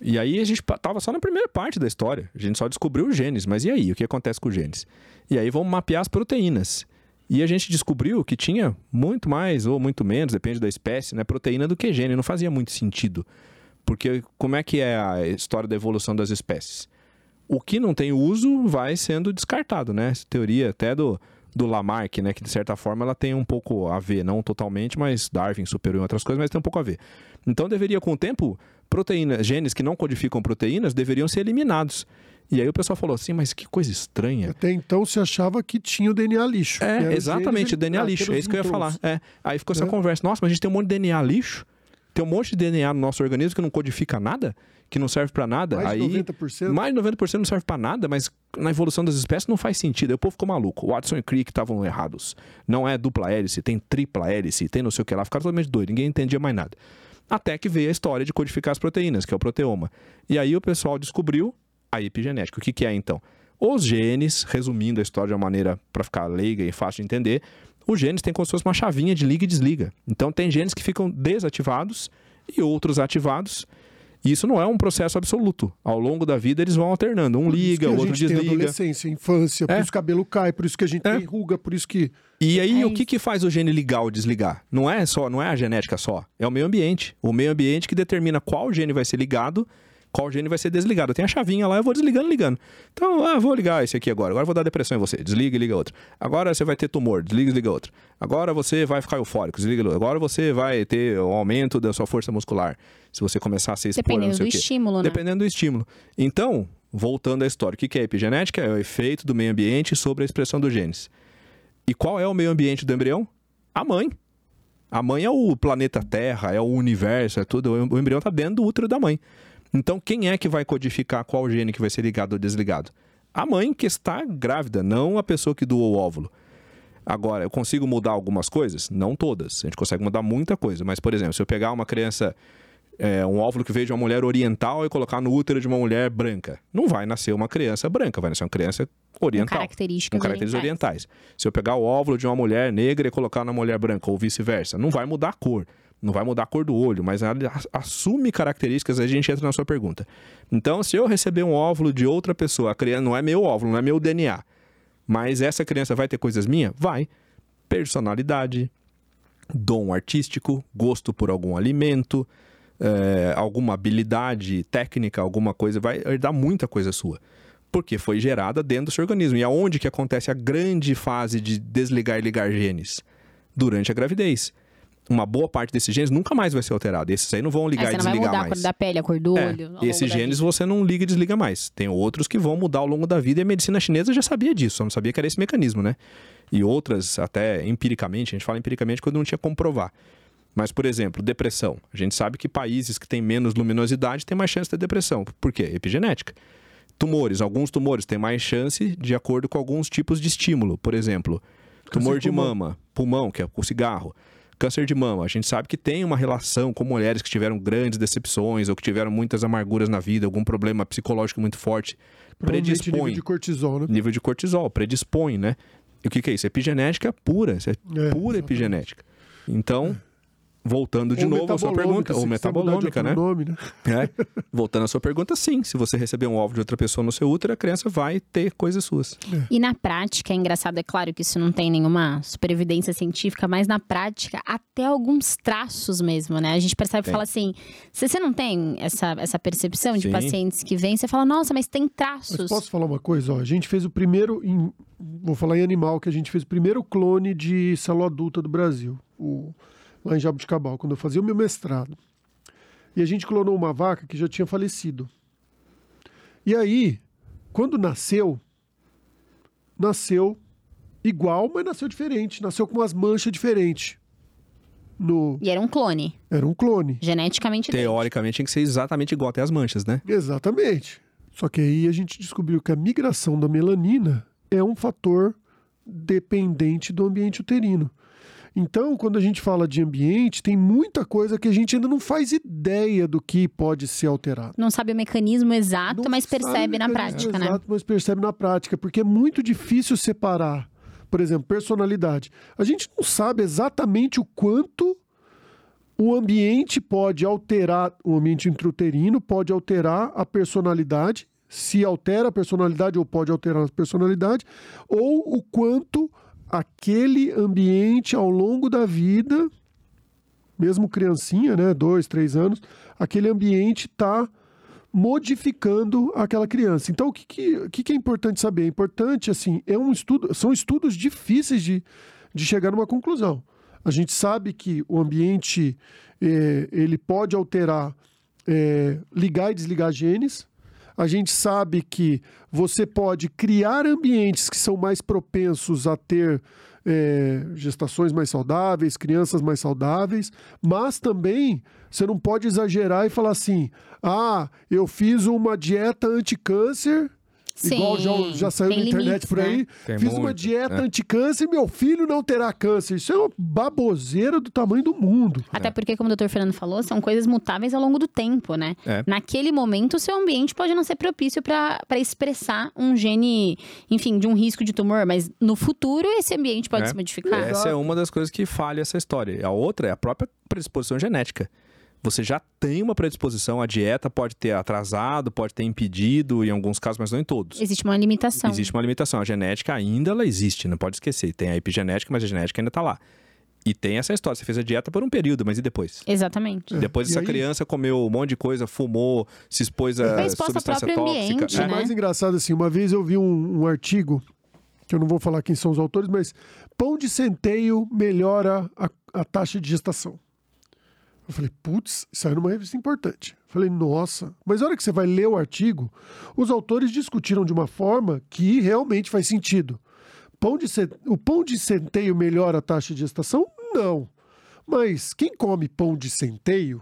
E aí a gente estava só na primeira parte da história, a gente só descobriu os genes, mas e aí, o que acontece com os genes? E aí vamos mapear as proteínas. E a gente descobriu que tinha muito mais ou muito menos, depende da espécie, né, proteína do que gene, não fazia muito sentido. Porque como é que é a história da evolução das espécies? O que não tem uso vai sendo descartado, né? Essa teoria até do do Lamarck, né? Que de certa forma ela tem um pouco a ver, não totalmente, mas Darwin superou em outras coisas, mas tem um pouco a ver. Então deveria, com o tempo, proteínas, genes que não codificam proteínas deveriam ser eliminados. E aí o pessoal falou assim, mas que coisa estranha. Até então se achava que tinha o DNA lixo. É, exatamente, o DNA lixo. É isso que eu ia falar. É. Aí ficou essa é. conversa. Nossa, mas a gente tem um monte de DNA lixo? Tem um monte de DNA no nosso organismo que não codifica nada? que não serve para nada. Mais aí, de 90%? Mais de 90% não serve para nada, mas na evolução das espécies não faz sentido. Aí o povo ficou maluco. O Watson e Crick estavam errados. Não é dupla hélice, tem tripla hélice, tem não sei o que lá. Ficaram totalmente doidos, ninguém entendia mais nada. Até que veio a história de codificar as proteínas, que é o proteoma. E aí o pessoal descobriu a epigenética. O que, que é então? Os genes, resumindo a história de uma maneira para ficar leiga e fácil de entender, os genes têm como se fosse uma chavinha de liga e desliga. Então tem genes que ficam desativados e outros ativados. E isso não é um processo absoluto. Ao longo da vida eles vão alternando. Um liga, o outro desliga. Tem adolescência, infância, por é. isso o cabelo cai, por isso que a gente é. tem ruga, por isso que. E aí, é o que, que faz o gene ligar ou desligar? Não é só, não é a genética só, é o meio ambiente. O meio ambiente que determina qual gene vai ser ligado qual gene vai ser desligado. Tem a chavinha lá, eu vou desligando, ligando. Então, ah, vou ligar esse aqui agora. Agora vou dar depressão em você. Desliga e liga outro. Agora você vai ter tumor. Desliga e liga outro. Agora você vai ficar eufórico. Desliga e liga Agora você vai ter o um aumento da sua força muscular. Se você começar a ser expor, Dependendo do estímulo, né? Dependendo do estímulo. Então, voltando à história. O que é epigenética? É o efeito do meio ambiente sobre a expressão dos genes. E qual é o meio ambiente do embrião? A mãe. A mãe é o planeta Terra, é o universo, é tudo. O embrião está dentro do útero da mãe. Então, quem é que vai codificar qual gene que vai ser ligado ou desligado? A mãe que está grávida, não a pessoa que doou o óvulo. Agora, eu consigo mudar algumas coisas? Não todas. A gente consegue mudar muita coisa. Mas, por exemplo, se eu pegar uma criança, é, um óvulo que veio de uma mulher oriental e colocar no útero de uma mulher branca, não vai nascer uma criança branca, vai nascer uma criança oriental. Com características, com características orientais. orientais. Se eu pegar o óvulo de uma mulher negra e colocar na mulher branca, ou vice-versa, não vai mudar a cor. Não vai mudar a cor do olho, mas ela assume características, aí a gente entra na sua pergunta. Então, se eu receber um óvulo de outra pessoa, a criança não é meu óvulo, não é meu DNA, mas essa criança vai ter coisas minhas? Vai. Personalidade, dom artístico, gosto por algum alimento, é, alguma habilidade técnica, alguma coisa, vai herdar muita coisa sua. Porque foi gerada dentro do seu organismo. E aonde que acontece a grande fase de desligar e ligar genes? Durante a gravidez uma boa parte desses genes nunca mais vai ser alterado. Esses aí não vão ligar é, e desligar mais. Não vai mudar a cor da pele, a cor do é, olho. Esses genes você não liga e desliga mais. Tem outros que vão mudar ao longo da vida e a medicina chinesa já sabia disso, só não sabia que era esse mecanismo, né? E outras, até empiricamente, a gente fala empiricamente quando não tinha como provar. Mas, por exemplo, depressão. A gente sabe que países que têm menos luminosidade têm mais chance de ter depressão. Por quê? Epigenética. Tumores. Alguns tumores têm mais chance de acordo com alguns tipos de estímulo. Por exemplo, tumor de mama, pulmão, que é o cigarro. Câncer de mama. A gente sabe que tem uma relação com mulheres que tiveram grandes decepções ou que tiveram muitas amarguras na vida, algum problema psicológico muito forte. Provavelmente nível Predispõe. de cortisol, né? Nível de cortisol, predispõe, né? E o que, que é isso? Epigenética pura. Isso é, É, pura exatamente. epigenética. Então, voltando de Ou novo à sua pergunta, ou de metabolômica, né? Nome, né? É. Voltando à sua pergunta, sim. Se você receber um óvulo de outra pessoa no seu útero, a criança vai ter coisas suas. E na prática, é engraçado, é claro que isso não tem nenhuma superevidência científica, mas na prática, até alguns traços mesmo, né? A gente percebe e fala assim: se você não tem essa, essa percepção de Sim. pacientes que vêm, você fala, nossa, mas tem Mas traços. posso falar uma coisa? Ó, a gente fez o primeiro, em- vou falar em animal, que a gente fez o primeiro clone de célula adulta do Brasil, o- lá em Jabuticabal, quando eu fazia o meu mestrado. E a gente clonou uma vaca que já tinha falecido. E aí, quando nasceu, nasceu igual, mas nasceu diferente. Nasceu com umas manchas diferentes. No, E era um clone, era um clone. geneticamente. Teoricamente, tem que ser exatamente igual até as manchas, né? Exatamente. Só que aí a gente descobriu que a migração da melanina é um fator dependente do ambiente uterino. Então, quando a gente fala de ambiente, tem muita coisa que a gente ainda não faz ideia do que pode ser alterado. Não sabe o mecanismo exato, Não mas percebe na prática, né? Exato, mas percebe na prática, porque é muito difícil separar, por exemplo, personalidade. A gente não sabe exatamente o quanto o ambiente pode alterar, o ambiente intrauterino pode alterar a personalidade, se altera a personalidade ou pode alterar a personalidade, ou o quanto aquele ambiente ao longo da vida, mesmo criancinha, né, dois, três anos, aquele ambiente está modificando aquela criança. Então, o que, que, que é importante saber? É importante, assim, é um estudo, são estudos difíceis de, de chegar numa conclusão. A gente sabe que o ambiente eh, ele pode alterar, eh, ligar e desligar genes. A gente sabe que você pode criar ambientes que são mais propensos a ter eh, gestações mais saudáveis, crianças mais saudáveis, mas também você não pode exagerar e falar assim: ah, eu fiz uma dieta anticâncer. Igual já, já saiu tem na internet limites, por aí. né? Fiz uma muito, dieta é. anticâncer e meu filho não terá câncer. Isso é uma baboseira do tamanho do mundo. Até porque, como o doutor Fernando falou, são coisas mutáveis ao longo do tempo, né? É. Naquele momento, o seu ambiente pode não ser propício para expressar um gene, enfim, de um risco de tumor, mas no futuro esse ambiente pode É. se modificar. Essa é uma das coisas que falha essa história. A outra é a própria predisposição genética. Você já tem uma predisposição, a dieta pode ter atrasado, pode ter impedido, em alguns casos, mas não em todos. Existe uma limitação. Existe uma limitação. A genética ainda ela existe, não pode esquecer. Tem a epigenética, mas a genética ainda está lá. E tem essa história, você fez a dieta por um período, mas e depois? Exatamente. Depois É. E essa aí- criança comeu um monte de coisa, fumou, se expôs a substância tóxica. ambiente, O né? mais engraçado, assim, uma vez eu vi um, um artigo, que eu não vou falar quem são os autores, mas pão de centeio melhora a, a taxa de gestação. Eu falei, putz, saiu numa revista importante. Eu falei, nossa. Mas a hora que você vai ler o artigo, os autores discutiram de uma forma que realmente faz sentido. Pão de ce- O pão de centeio melhora a taxa de gestação? Não. Mas quem come pão de centeio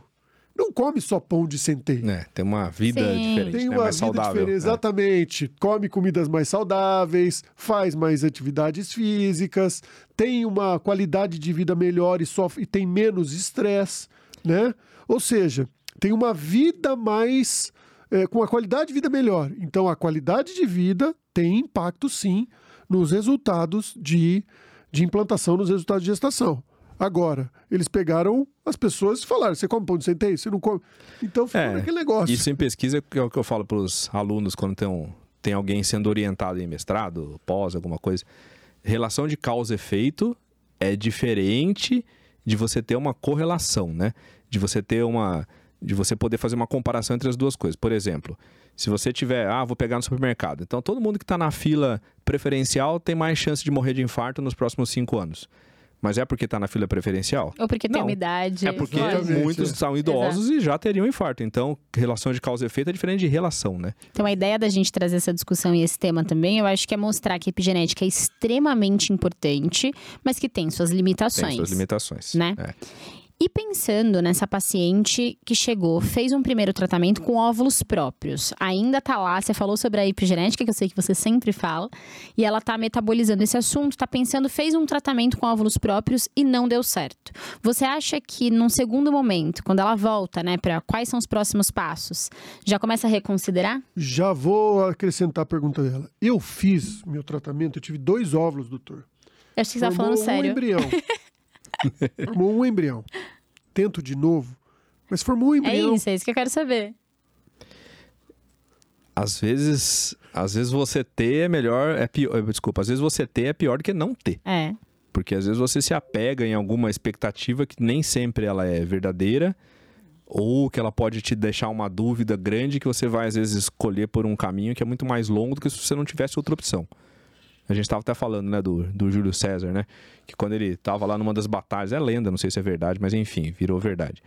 não come só pão de centeio. É, tem uma vida Sim. diferente, Tem né? uma mais vida saudável. diferente, É. exatamente. Come comidas mais saudáveis, faz mais atividades físicas, tem uma qualidade de vida melhor e sofre e tem menos estresse, né? Ou seja, tem uma vida mais é, com uma qualidade de vida melhor. Então a qualidade de vida tem impacto sim nos resultados de, de implantação, nos resultados de gestação. Agora, eles pegaram as pessoas e falaram: você come pão de centeio? Você não come. Então ficou É, naquele negócio. Isso em pesquisa é o que eu falo para os alunos quando tem, um- tem alguém sendo orientado em mestrado, pós, alguma coisa. Relação de causa e efeito é diferente de você ter uma correlação, né? De você ter uma. De você poder fazer uma comparação entre as duas coisas. Por exemplo, se você tiver, ah, vou pegar no supermercado. Então todo mundo que está na fila preferencial tem mais chance de morrer de infarto nos próximos cinco anos. Mas é porque está na fila preferencial? Ou porque tem Não. uma idade. É porque Exatamente, muitos são idosos e já teriam infarto. Então, relação de causa e efeito é diferente de relação, né? Então, a ideia da gente trazer essa discussão e esse tema também, eu acho que é mostrar que a epigenética é extremamente importante, mas que tem suas limitações. Tem suas limitações. Né? É. E pensando nessa paciente que chegou, fez um primeiro tratamento com óvulos próprios, ainda tá lá, você falou sobre a epigenética, que eu sei que você sempre fala, e ela tá metabolizando esse assunto, tá pensando, fez um tratamento com óvulos próprios e não deu certo. Você acha que num segundo momento, quando ela volta, né, para quais são os próximos passos, já começa a reconsiderar? Já vou acrescentar a pergunta dela. Eu fiz meu tratamento, eu tive dois óvulos, doutor. Eu acho que você tá falando sério. um embrião. formou um embrião. Tento de novo, mas formou um É embrião. isso, é isso que eu quero saber. Às vezes, às vezes você ter é melhor, é pior, desculpa, às vezes você ter é pior do que não ter. É. Porque às vezes você se apega em alguma expectativa que nem sempre ela é verdadeira, ou que ela pode te deixar uma dúvida grande que você vai às vezes escolher por um caminho que é muito mais longo do que se você não tivesse outra opção. A gente estava até falando, né, do, do Júlio César, né? Que quando ele estava lá numa das batalhas, é lenda, não sei se é verdade, mas enfim, virou verdade.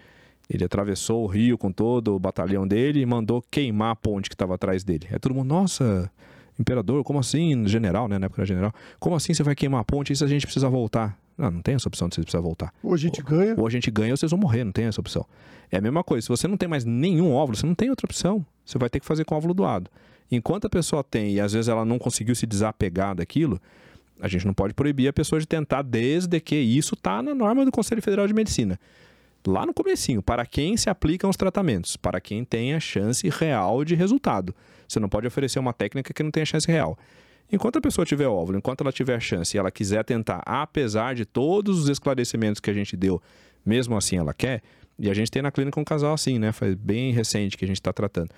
Ele atravessou o rio com todo o batalhão dele e mandou queimar a ponte que estava atrás dele. É todo mundo, nossa, imperador, como assim? General, né? Na época era general. Como assim você vai queimar a ponte e se a gente precisa voltar? Não, não tem essa opção de você precisar voltar. Ou a gente ganha, Ou a gente ganha ou vocês vão morrer, não tem essa opção. É a mesma coisa, se você não tem mais nenhum óvulo, você não tem outra opção. Você vai ter que fazer com óvulo doado. Enquanto a pessoa tem e às vezes ela não conseguiu se desapegar daquilo, a gente não pode proibir a pessoa de tentar desde que isso está na norma do Conselho Federal de Medicina. Lá no comecinho, para quem se aplicam os tratamentos, para quem tem a chance real de resultado. Você não pode oferecer uma técnica que não tenha chance real. Enquanto a pessoa tiver óvulo, enquanto ela tiver chance e ela quiser tentar, apesar de todos os esclarecimentos que a gente deu, mesmo assim ela quer, e a gente tem na clínica um casal assim, né? Faz bem recente que a gente está tratando.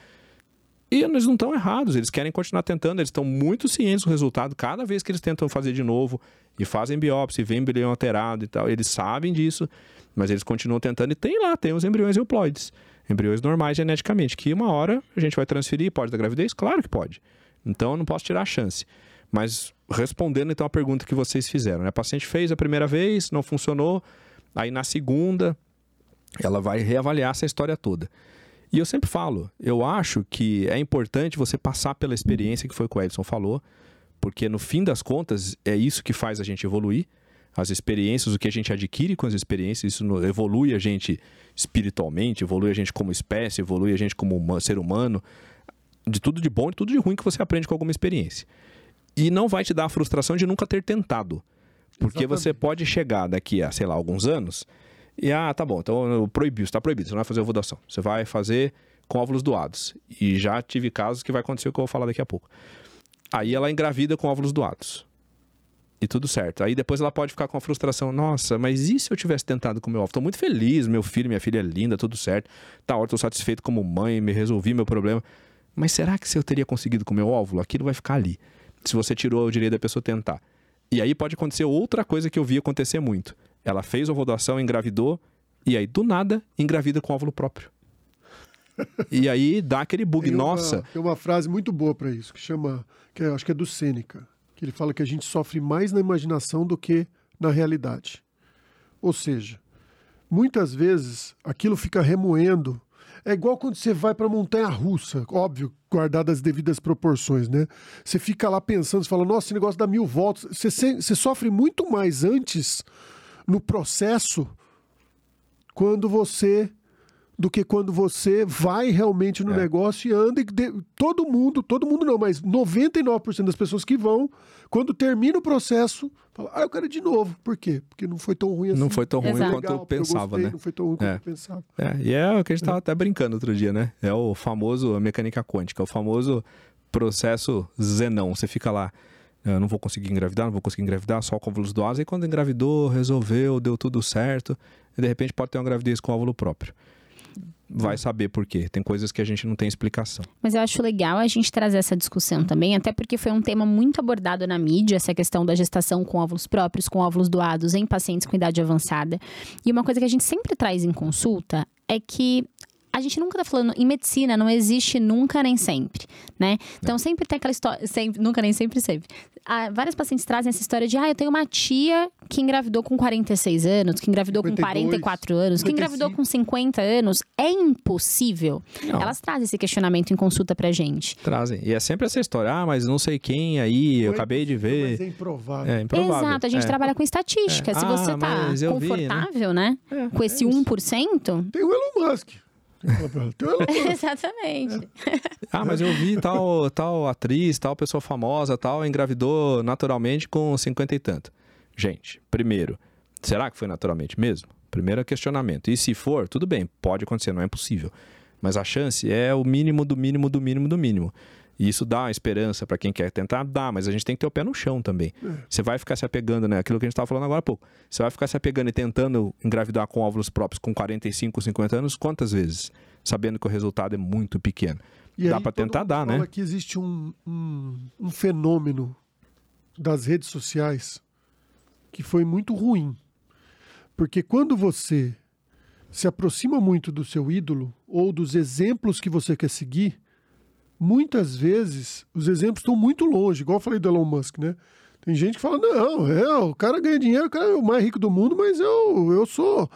E eles não estão errados, eles querem continuar tentando, eles estão muito cientes do resultado. Cada vez que eles tentam fazer de novo e fazem biópsia, e vem embrião alterado e tal, eles sabem disso, mas eles continuam tentando. E tem lá, tem os embriões euploides, embriões normais geneticamente, que uma hora a gente vai transferir, pode dar gravidez? Claro que pode. Então eu não posso tirar a chance. Mas respondendo então a pergunta que vocês fizeram, né? A paciente fez a primeira vez, não funcionou, aí na segunda ela vai reavaliar essa história toda. E eu sempre falo, eu acho que é importante você passar pela experiência que foi o que o Edson falou, porque no fim das contas é isso que faz a gente evoluir. As experiências, o que a gente adquire com as experiências, isso evolui a gente espiritualmente, evolui a gente como espécie, evolui a gente como ser humano, de tudo de bom e tudo de ruim que você aprende com alguma experiência. E não vai te dar a frustração de nunca ter tentado. Porque você Exatamente. pode chegar daqui a, sei lá, alguns anos e, ah, tá bom, então eu proibi, está proibido, você não vai fazer ovulação. Você vai fazer com óvulos doados. E já tive casos que vai acontecer o que eu vou falar daqui a pouco. Aí ela engravida com óvulos doados. E tudo certo. Aí depois ela pode ficar com a frustração. Nossa, mas e se eu tivesse tentado com meu óvulo? Tô muito feliz, meu filho, minha filha é linda, tudo certo. Tá ótimo, tô satisfeito como mãe, me resolvi meu problema. Mas será que se eu teria conseguido com meu óvulo? Aquilo vai ficar ali. Se você tirou o direito da pessoa tentar. E aí pode acontecer outra coisa que eu vi acontecer muito. Ela fez a ovulação, engravidou, e aí do nada engravida com óvulo próprio. E aí dá aquele bug. Tem uma- Nossa, Tem uma frase muito boa para isso, que chama, que acho que é do Sêneca, que ele fala que a gente sofre mais na imaginação do que na realidade. Ou seja, muitas vezes aquilo fica remoendo. É igual quando você vai para montanha russa, óbvio, guardadas as devidas proporções, né? Você fica lá pensando, você fala, nossa, esse negócio dá mil voltas. Você, você sofre muito mais antes no processo quando você do que quando você vai realmente no É. negócio e anda e de- todo mundo, todo mundo não, mas 99% das pessoas que vão, quando termina o processo, fala: "Ah, eu quero ir de novo". Por quê? Porque não foi tão ruim assim. não foi tão ruim Exato. quanto Legal, eu porque eu pensava, gostei, né? Não foi tão ruim quanto É. eu pensava. É, e é o que a gente estava até brincando outro dia, né? É o famoso a mecânica quântica, o famoso processo zenão. Você fica lá, eu não vou conseguir engravidar, não vou conseguir engravidar, só com óvulos doados. Aí quando engravidou, resolveu, deu tudo certo, e de repente pode ter uma gravidez com óvulo próprio. Vai saber por quê. Tem coisas que a gente não tem explicação. Mas eu acho legal a gente trazer essa discussão também, até porque foi um tema muito abordado na mídia, essa questão da gestação com óvulos próprios, com óvulos doados em pacientes com idade avançada. E uma coisa que a gente sempre traz em consulta é que a gente nunca tá falando em medicina, não existe nunca nem sempre, né? Então sempre tem aquela história, sempre, nunca nem sempre sempre. Ah, várias pacientes trazem essa história de, ah, eu tenho uma tia que engravidou com 46 anos, que engravidou 52, com 44 anos, que engravidou 55. com 50 anos. É impossível. Não. Elas trazem esse questionamento em consulta pra gente. Trazem. E é sempre essa história, ah, mas não sei quem aí, eu acabei de impossível, Mas ver. é improvável. É improvável. Exato, a gente É. trabalha com estatística. É. Se Ah, você tá eu vi, né? confortável, né? É, Com esse é isso. 1%, Tem o Elon Musk. Tem o Elon Musk. exatamente. Ah, mas eu vi tal, tal atriz, tal pessoa famosa, tal, engravidou naturalmente com 50 e tanto. Gente, primeiro, será que foi naturalmente mesmo? Primeiro questionamento. E se for, tudo bem, pode acontecer, não é impossível. Mas a chance é o mínimo do mínimo do mínimo do mínimo. E isso dá uma esperança para quem quer tentar? Dá, mas a gente tem que ter o pé no chão também. Você vai ficar se apegando, né? Aquilo que a gente estava falando agora há pouco. Você vai ficar se apegando e tentando engravidar com óvulos próprios com 45, 50 anos, quantas vezes? Sabendo que o resultado é muito pequeno. E Dá todo tentar dar, né? que existe um, um, um fenômeno das redes sociais que foi muito ruim. Porque quando você se aproxima muito do seu ídolo ou dos exemplos que você quer seguir, muitas vezes os exemplos estão muito longe, igual eu falei do Elon Musk, né? Tem gente que fala, não, é, o cara ganha dinheiro, o cara é o mais rico do mundo, mas eu, eu sou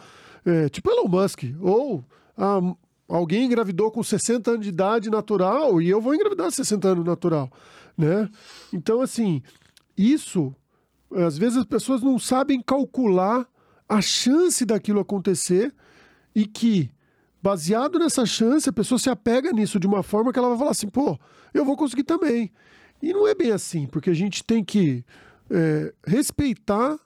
é, tipo Elon Musk. Ou ah, alguém engravidou com 60 anos de idade natural e eu vou engravidar com 60 anos natural, né? Então, assim, isso, às vezes as pessoas não sabem calcular a chance daquilo acontecer e que, baseado nessa chance, a pessoa se apega nisso de uma forma que ela vai falar assim, pô, eu vou conseguir também. E não é bem assim, porque a gente tem que é, respeitar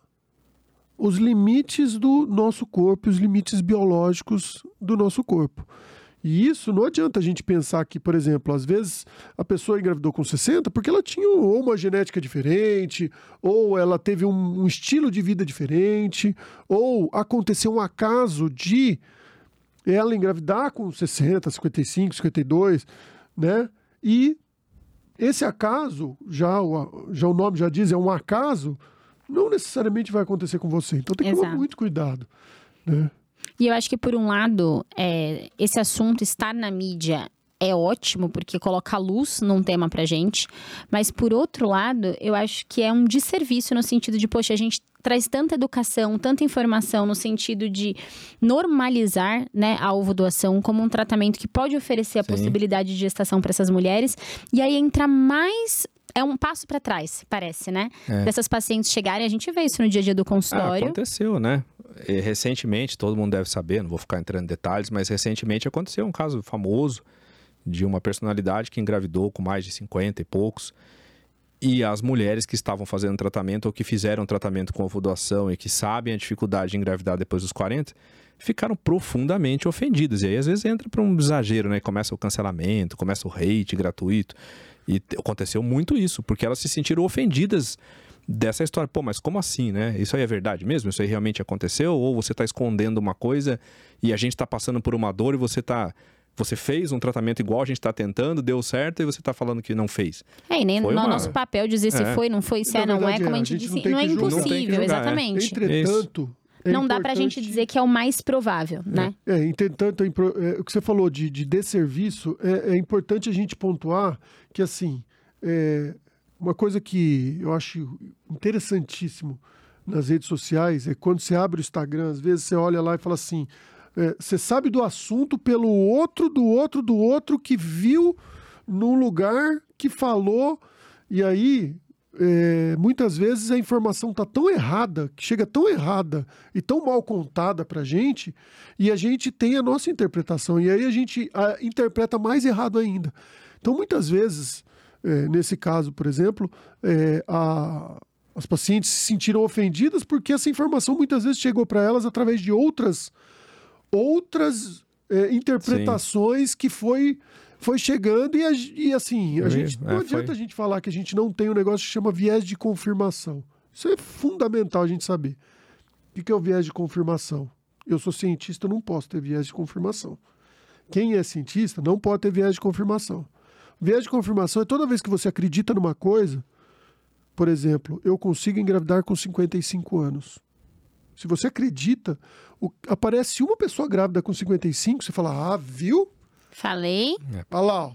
os limites do nosso corpo, os limites biológicos do nosso corpo. E isso não adianta a gente pensar que, por exemplo, às vezes a pessoa engravidou com 60 porque ela tinha ou uma genética diferente, ou ela teve um, um estilo de vida diferente, ou aconteceu um acaso de ela engravidar com 60, 55, 52, né? E esse acaso, já o, já o nome já diz, é um acaso, não necessariamente vai acontecer com você. Então tem que tomar Exato. muito cuidado. Né? E eu acho que, por um lado, é, esse assunto estar na mídia é ótimo, porque coloca luz num tema pra gente. Mas, por outro lado, eu acho que é um desserviço no sentido de, poxa, a gente traz tanta educação, tanta informação no sentido de normalizar né, a ovodoação como um tratamento que pode oferecer a Sim. possibilidade de gestação para essas mulheres. E aí entra mais. É um passo para trás, parece, né? É. Dessas pacientes chegarem, a gente vê isso no dia a dia do Ah, consultório. aconteceu, né? E, recentemente, todo mundo deve saber, não vou ficar entrando em detalhes, mas recentemente aconteceu um caso famoso de uma personalidade que engravidou com mais de 50 e poucos. E as mulheres que estavam fazendo tratamento ou que fizeram tratamento com ovodoação e que sabem a dificuldade de engravidar depois dos 40, ficaram profundamente ofendidas. E aí, às vezes, entra para um exagero, né? Começa o cancelamento, começa o hate gratuito. E te- aconteceu muito isso, porque elas se sentiram ofendidas dessa história. Pô, mas como assim, né? Isso aí é verdade mesmo? Isso aí realmente aconteceu? Ou você está escondendo uma coisa e a gente está passando por uma dor e você tá. Você fez um tratamento igual a gente está tentando, deu certo e você está falando que não fez. É, e nem Foi no uma- nosso papel dizer se É. foi, não foi, se é, não é, como é, a a gente gente disse. não Não é. Não impossível, julgar, é. exatamente. Entretanto, é não dá pra importante- gente dizer que é o mais provável, né? É, entretanto, é impro- é, o que você falou de, de desserviço, é, é importante a gente pontuar que, assim, é, uma coisa que eu acho interessantíssimo nas redes sociais é quando você abre o Instagram, às vezes você olha lá e fala assim: é, você sabe do assunto pelo outro, do outro, do outro que viu num lugar que falou, e aí. é, muitas vezes a informação tá tão errada, que chega tão errada e tão mal contada pra gente, e a gente tem a nossa interpretação, e aí a gente a, interpreta mais errado ainda. Então, muitas vezes, é, nesse caso, por exemplo, é, a- as pacientes se sentiram ofendidas porque essa informação muitas vezes chegou para elas através de outras outras é, interpretações que foi foi chegando e, a- e assim a gente não é, adianta foi. a gente falar que a gente não tem um negócio que chama viés de confirmação. Isso é fundamental a gente saber. O que é o viés de confirmação? Eu sou cientista eu não posso ter viés de confirmação. Quem é cientista não pode ter viés de confirmação. Viés de confirmação é toda vez que você acredita numa coisa por exemplo, eu consigo engravidar com 55 anos. Se você acredita, o- aparece uma pessoa grávida com 55, você fala, ah, viu? Falei. Olha lá, ó.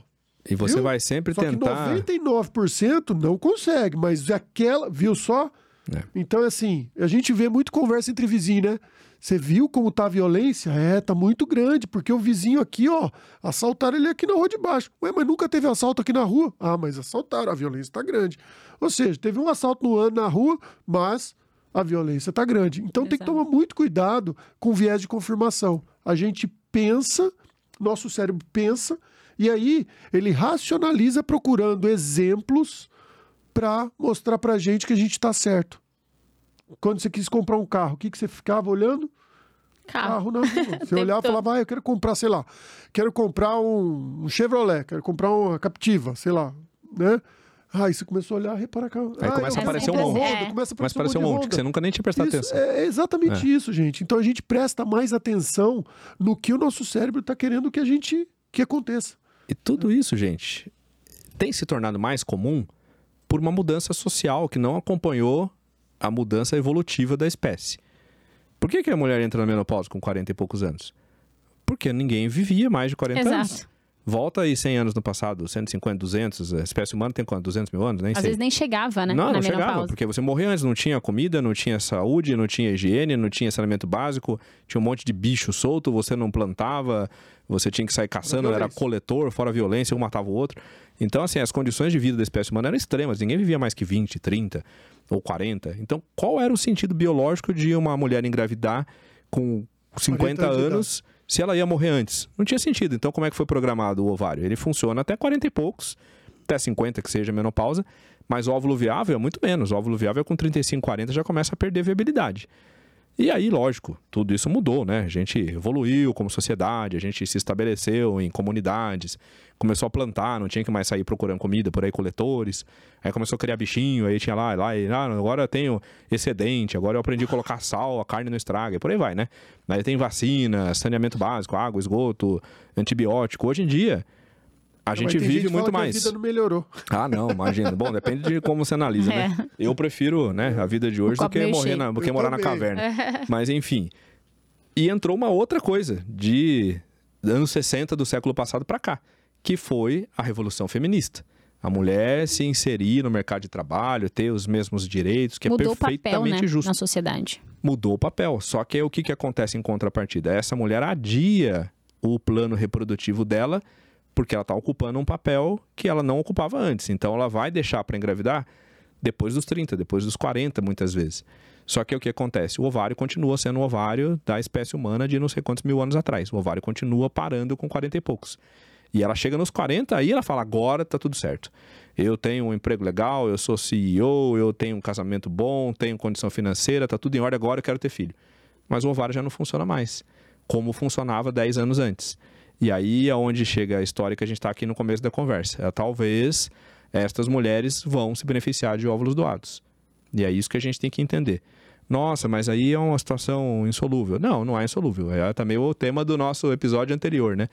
E você Viu? vai sempre Só tentar. que 99% não consegue, mas aquela, viu só? É. Então, assim, a gente vê muito conversa entre vizinhos, né? Você viu como tá a violência? É, tá muito grande, porque o vizinho aqui, ó, assaltaram ele aqui na rua de baixo. Ué, mas nunca teve assalto aqui na rua? Ah, mas assaltaram, a violência tá grande. Ou seja, teve um assalto no ano na rua, mas a violência tá grande. Então tem que Exato. tomar muito cuidado com viés de confirmação. A gente pensa, nosso cérebro pensa, e aí ele racionaliza procurando exemplos para mostrar pra gente que a gente tá certo. Quando você quis comprar um carro, o que, que você ficava olhando? Carro. Carro na rua. Você olhava e falava, ah, eu quero comprar, sei lá, quero comprar um, um Chevrolet, quero comprar uma Captiva, sei lá, né? Aí você começou a olhar, reparar carro. Aí ah, começa eu a aparecer um monte. É. Começa a Mas aparecer parece um monte que você nunca nem tinha prestado Isso, atenção. É exatamente isso, gente. Então a gente presta mais atenção no que o nosso cérebro está querendo que a gente que aconteça. E tudo isso, gente, tem se tornado mais comum por uma mudança social que não acompanhou a mudança evolutiva da espécie. Por que, que a mulher entra na menopausa com 40 e poucos anos? Porque ninguém vivia mais de 40 anos. Volta aí 100 anos no passado, 150, 200, a espécie humana tem quanto? 200 mil anos? Nem Às sei. vezes nem chegava, né? Não, na não chegava, menopausa. porque você morria antes, não tinha comida, não tinha saúde, não tinha higiene, não tinha saneamento básico, tinha um monte de bicho solto, você não plantava, você tinha que sair caçando, era coletor, fora a violência, um matava o outro. Então, assim, as condições de vida da espécie humana eram extremas, ninguém vivia mais que 20, 30 ou 40. Então, qual era o sentido biológico de uma mulher engravidar com 50 anos de anos se ela ia morrer antes? Não tinha sentido. Então, como é que foi programado o ovário? Ele funciona até 40 e poucos, até 50 que seja menopausa, mas o óvulo viável é muito menos. O óvulo viável com 35, 40 já começa a perder viabilidade. E aí, lógico, tudo isso mudou, né? A gente evoluiu como sociedade, a gente se estabeleceu em comunidades, começou a plantar, não tinha que mais sair procurando comida por aí, coletores. Aí começou a criar bichinho, aí tinha lá, lá, e, ah, agora eu tenho excedente, agora eu aprendi a colocar sal, a carne não estraga, e por aí vai, né? Aí tem vacina, saneamento básico, água, esgoto, antibiótico. Hoje em dia, a gente vive que muito mais. Que a vida não melhorou. Ah, não, imagina. Bom, depende de como você analisa, né? Eu prefiro, né, a vida de hoje do que morrer na, do que morar na também. caverna. Mas enfim. E entrou uma outra coisa de anos 60 do século passado para cá, que foi a revolução feminista. A mulher se inserir no mercado de trabalho, ter os mesmos direitos, que Mudou é o papel, perfeitamente né? justo Na sociedade. mudou o papel. Só que aí o que, que acontece em contrapartida? Essa mulher adia o plano reprodutivo dela porque ela está ocupando um papel que ela não ocupava antes. Então ela vai deixar para engravidar depois dos 30, depois dos 40, muitas vezes. Só que o que acontece? O ovário continua sendo o ovário da espécie humana de não sei quantos mil anos atrás. O ovário continua parando com 40 e poucos. E ela chega nos 40, aí ela fala: agora tá tudo certo. Eu tenho um emprego legal, eu sou CEO, eu tenho um casamento bom, tenho condição financeira, tá tudo em ordem, agora eu quero ter filho. Mas o ovário já não funciona mais, como funcionava 10 anos antes. E aí é onde chega a história que a gente está aqui no começo da conversa. É, talvez estas mulheres vão se beneficiar de óvulos doados. E é isso que a gente tem que entender. Nossa, mas aí é uma situação insolúvel. Não, não é insolúvel. É também o tema do nosso episódio anterior, né?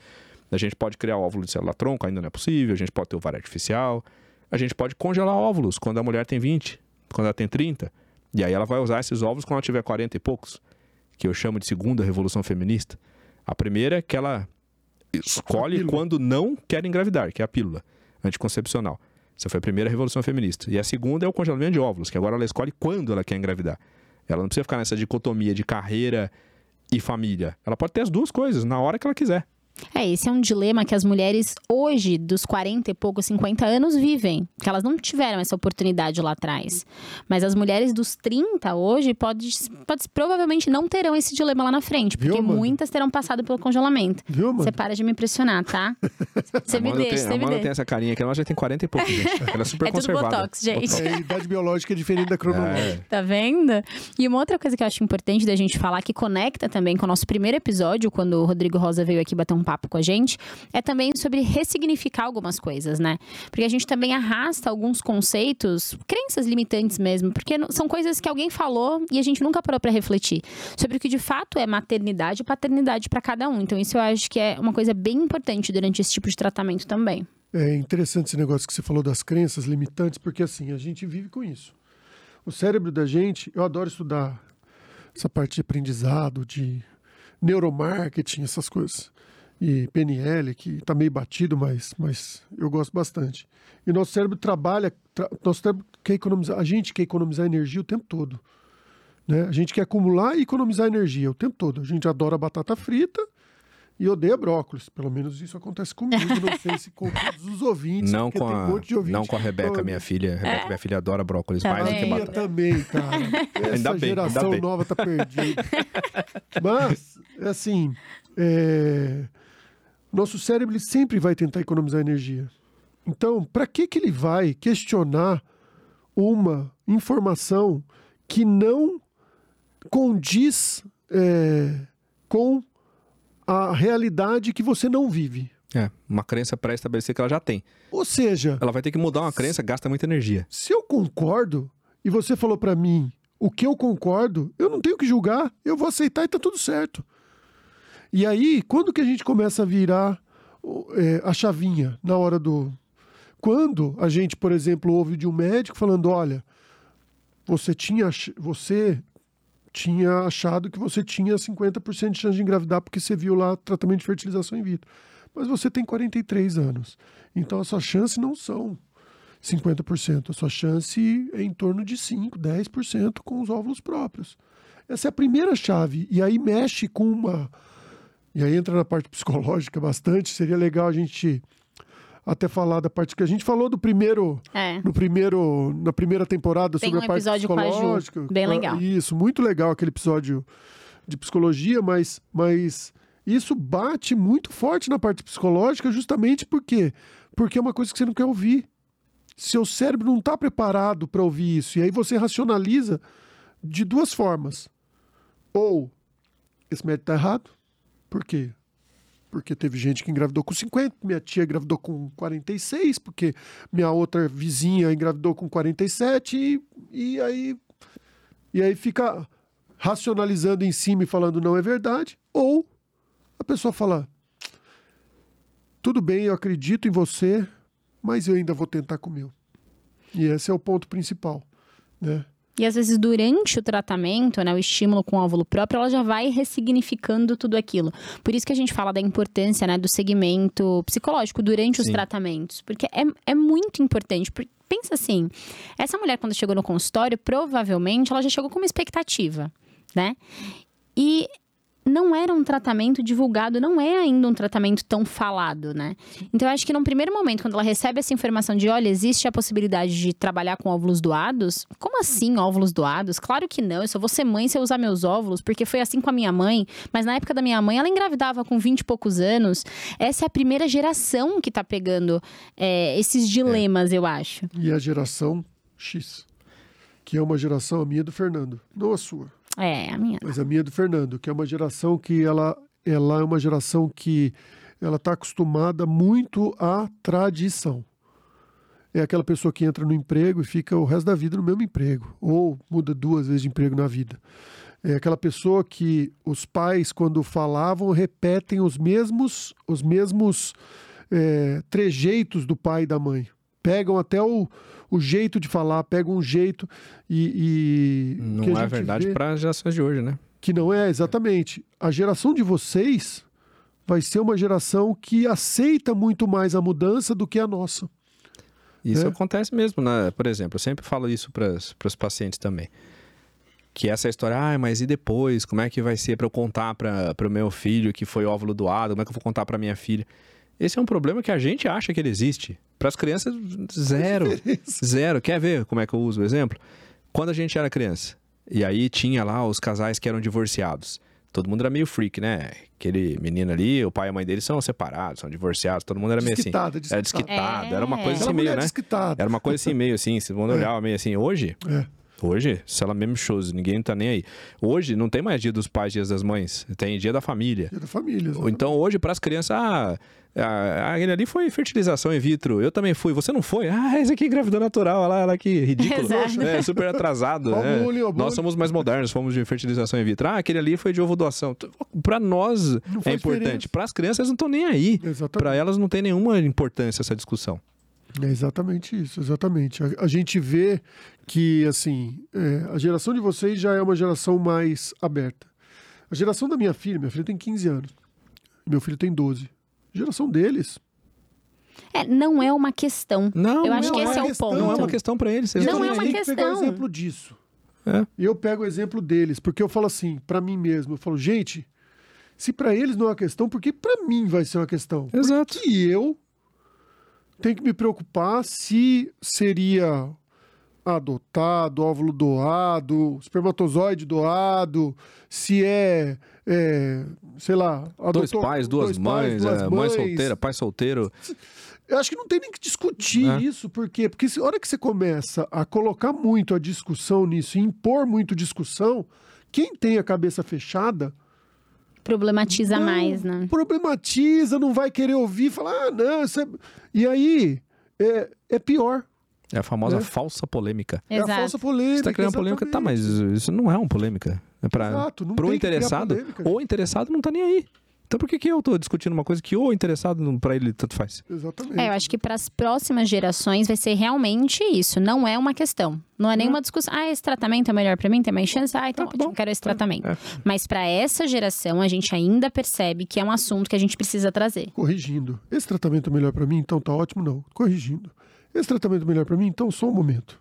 A gente pode criar óvulo de célula tronco, ainda não é possível. A gente pode ter ovário artificial. A gente pode congelar óvulos quando a mulher tem 20, quando ela tem 30. E aí ela vai usar esses óvulos quando ela tiver 40 e poucos, que eu chamo de segunda revolução feminista. A primeira é que ela escolhe quando não quer engravidar, que é a pílula anticoncepcional. Essa foi a primeira revolução feminista. E a segunda é o congelamento de óvulos, que agora ela escolhe quando ela quer engravidar. Ela não precisa ficar nessa dicotomia de carreira e família. Ela pode ter as duas coisas na hora que ela quiser. É, esse é um dilema que as mulheres hoje, dos 40 e poucos, 50 anos, vivem. Que elas não tiveram essa oportunidade lá atrás. Mas as mulheres dos 30 hoje, pode, pode, provavelmente não terão esse dilema lá na frente. Viu, Porque Amanda? muitas terão passado pelo congelamento. Viu, mano? Você para de me impressionar, tá? Você me deixa, tem, você me Amanda tem deixa. essa carinha aqui, ela já tem 40 e pouco, gente. Ela é super É tudo conservada. botox, gente. É, a idade biológica é diferente da cronológica. É. Tá vendo? E uma outra coisa que eu acho importante da gente falar, que conecta também com o nosso primeiro episódio, quando o Rodrigo Rosa veio aqui bater um papo com a gente, é também sobre ressignificar algumas coisas, né? Porque a gente também arrasta alguns conceitos, crenças limitantes mesmo, porque são coisas que alguém falou e a gente nunca parou pra refletir sobre o que de fato é maternidade e paternidade pra cada um. Então isso eu acho que é uma coisa bem importante durante esse tipo de tratamento também. É interessante esse negócio que você falou das crenças limitantes, porque assim, a gente vive com isso. O cérebro da gente, eu adoro estudar essa parte de aprendizado, de neuromarketing, essas coisas. E PNL, que está meio batido, mas, mas eu gosto bastante. E nosso cérebro trabalha, tra nosso cérebro quer economizar, a gente quer economizar energia o tempo todo. Né? A gente quer acumular e economizar energia o tempo todo. A gente adora batata frita e odeia brócolis. Pelo menos isso acontece comigo. Não sei se com todos os ouvintes. Não com, tem a, um monte de ouvintes não com a Rebeca, minha filha. Rebeca, minha filha adora brócolis mais do que Também. minha batata. também, cara. Essa Ainda bem, ainda geração bem. nova tá perdida. Mas, é assim, é, nosso cérebro sempre vai tentar economizar energia. Então, para que, que ele vai questionar uma informação que não condiz é, com a realidade que você não vive? É, uma crença pré-estabelecida que ela já tem. Ou seja, Ela vai ter que mudar uma crença, gasta muita energia. se eu concordo e você falou pra mim o que eu concordo, eu não tenho que julgar, eu vou aceitar e tá tudo certo. E aí, quando que a gente começa a virar é, a chavinha na hora do. Quando a gente, por exemplo, ouve de um médico falando: olha, você tinha, você tinha achado que você tinha 50% de chance de engravidar porque você viu lá tratamento de fertilização in vitro. Mas você tem 43 anos. Então, as suas chances não são 50%. A sua chance é em torno de 5%, 10% com os óvulos próprios. Essa é a primeira chave. E aí mexe com uma. E aí entra na parte psicológica bastante. Seria legal a gente até falar da parte que a gente falou do primeiro. É. No primeiro, na primeira temporada Tem sobre um a parte psicológica. bem Ah, legal. Isso, muito legal aquele episódio de psicologia, mas, mas isso bate muito forte na parte psicológica justamente porque porque é uma coisa que você não quer ouvir. Seu cérebro não está preparado para ouvir isso. E aí você racionaliza de duas formas. Ou esse médico está errado. Por quê? Porque teve gente que engravidou com 50, minha tia engravidou com 46, porque minha outra vizinha engravidou com 47, e, e aí e aí fica racionalizando em cima e falando não é verdade, ou a pessoa fala tudo bem, eu acredito em você, mas eu ainda vou tentar com o meu. E esse é o ponto principal, né? E às vezes, durante o tratamento, né, o estímulo com o óvulo próprio, ela já vai ressignificando tudo aquilo. Por isso que a gente fala da importância né, do segmento psicológico durante os Sim. tratamentos. Porque é, é muito importante. Por- Pensa assim, essa mulher, quando chegou no consultório, provavelmente ela já chegou com uma expectativa, né? E não era um tratamento divulgado, não é ainda um tratamento tão falado, né? Então, eu acho que num primeiro momento, quando ela recebe essa informação de, olha, existe a possibilidade de trabalhar com óvulos doados, como assim óvulos doados? Claro que não, eu só vou ser mãe se eu usar meus óvulos, porque foi assim com a minha mãe, mas na época da minha mãe, ela engravidava com 20 e poucos anos. Essa é a primeira geração que tá pegando é, esses dilemas, eu acho. E a geração X, que é uma geração a minha do Fernando, não a sua. É, a minha. Mas a minha é do Fernando, que é uma geração que ela, ela é uma geração que ela está acostumada muito à tradição. É aquela pessoa que entra no emprego e fica o resto da vida no mesmo emprego, ou muda duas vezes de emprego na vida. É aquela pessoa que os pais, quando falavam, repetem os mesmos, os mesmos é, trejeitos do pai e da mãe. Pegam até o, o jeito de falar, pegam um jeito e. e Não é verdade para as gerações de hoje, né? que não é exatamente. A geração de vocês vai ser uma geração que aceita muito mais a mudança do que a nossa. Isso É. acontece mesmo, né? Por exemplo, eu sempre falo isso para os pacientes também. Que essa história, ah, mas e depois? Como é que vai ser para eu contar para o meu filho que foi óvulo doado? Como é que eu vou contar para minha filha? Esse é um problema que a gente acha que ele existe. Para as crianças, zero. Zero. Quer ver como é que eu uso o exemplo? Quando a gente era criança, e aí tinha lá os casais que eram divorciados. Todo mundo era meio freak, né? Aquele menino ali, o pai e a mãe dele são separados, são divorciados, todo mundo era meio assim. Desquitada, Era desquitado, era uma É. coisa assim meio, né? desquitada. Era uma coisa assim, meio assim, se mundo É. olhava meio assim. Hoje, É. hoje, se ela mesmo shows, ninguém tá nem aí. Hoje não tem mais dia dos pais, dias das mães, tem dia da família. Dia da família. Ou então hoje para as crianças, ah, ah, aquele ali foi fertilização in vitro, eu também fui, você não foi? Ah, esse aqui engravidou natural, olha lá, olha lá que ridículo. É, super atrasado. Né? bullying. Nós somos mais modernos, fomos de fertilização in vitro. Ah, aquele ali foi de ovo doação. Para nós Não é importante, para as crianças não estão nem aí. Para elas não tem nenhuma importância essa discussão. É exatamente isso, exatamente. A, a gente vê que, assim, é, a geração de vocês já é uma geração mais aberta. A geração da minha filha, minha filha tem 15 anos, meu filho tem 12. Geração deles, É, não é uma questão. Não, Eu acho não que esse é o questão. ponto. Não é uma questão pra eles. Não é uma que pegar o questão. exemplo disso. É. E eu pego o exemplo deles, porque eu falo assim, pra mim mesmo, eu falo, gente, se pra eles não é uma questão, por que pra mim vai ser uma questão? Exato. Que eu tenho que me preocupar se seria adotado, óvulo doado, espermatozoide doado, se é, é, sei lá, Dois adotou- pais, duas dois mães, duas é, mãe mães. solteira, pai solteiro. Eu acho que não tem nem que discutir É. isso, por quê? Porque se, a hora que você começa a colocar muito a discussão nisso, e impor muito discussão, quem tem a cabeça fechada Problematiza não mais, né? problematiza, não vai querer ouvir, falar, ah, não, isso é... E aí, é, é pior. É a famosa É. falsa polêmica. É a falsa Exato. polêmica. Você tá criando polêmica, tá, mas isso não é uma polêmica. É pra, Exato, não pro tem que criar interessado, polêmica. ou o interessado não tá nem aí. Então por que, que eu tô discutindo uma coisa que o interessado pra ele tanto faz? Exatamente. É, eu acho que para as próximas gerações vai ser realmente isso. Não é uma questão. Não é nenhuma discussão. Ah, esse tratamento é melhor para mim, tem mais chance? Ah, então Ah, tá ótimo, bom. quero esse tratamento. é. Mas para essa geração, a gente ainda percebe que é um assunto que a gente precisa trazer. Corrigindo. Esse tratamento é melhor pra mim, então tá ótimo, não. Corrigindo. Esse tratamento é melhor pra mim, então só um momento.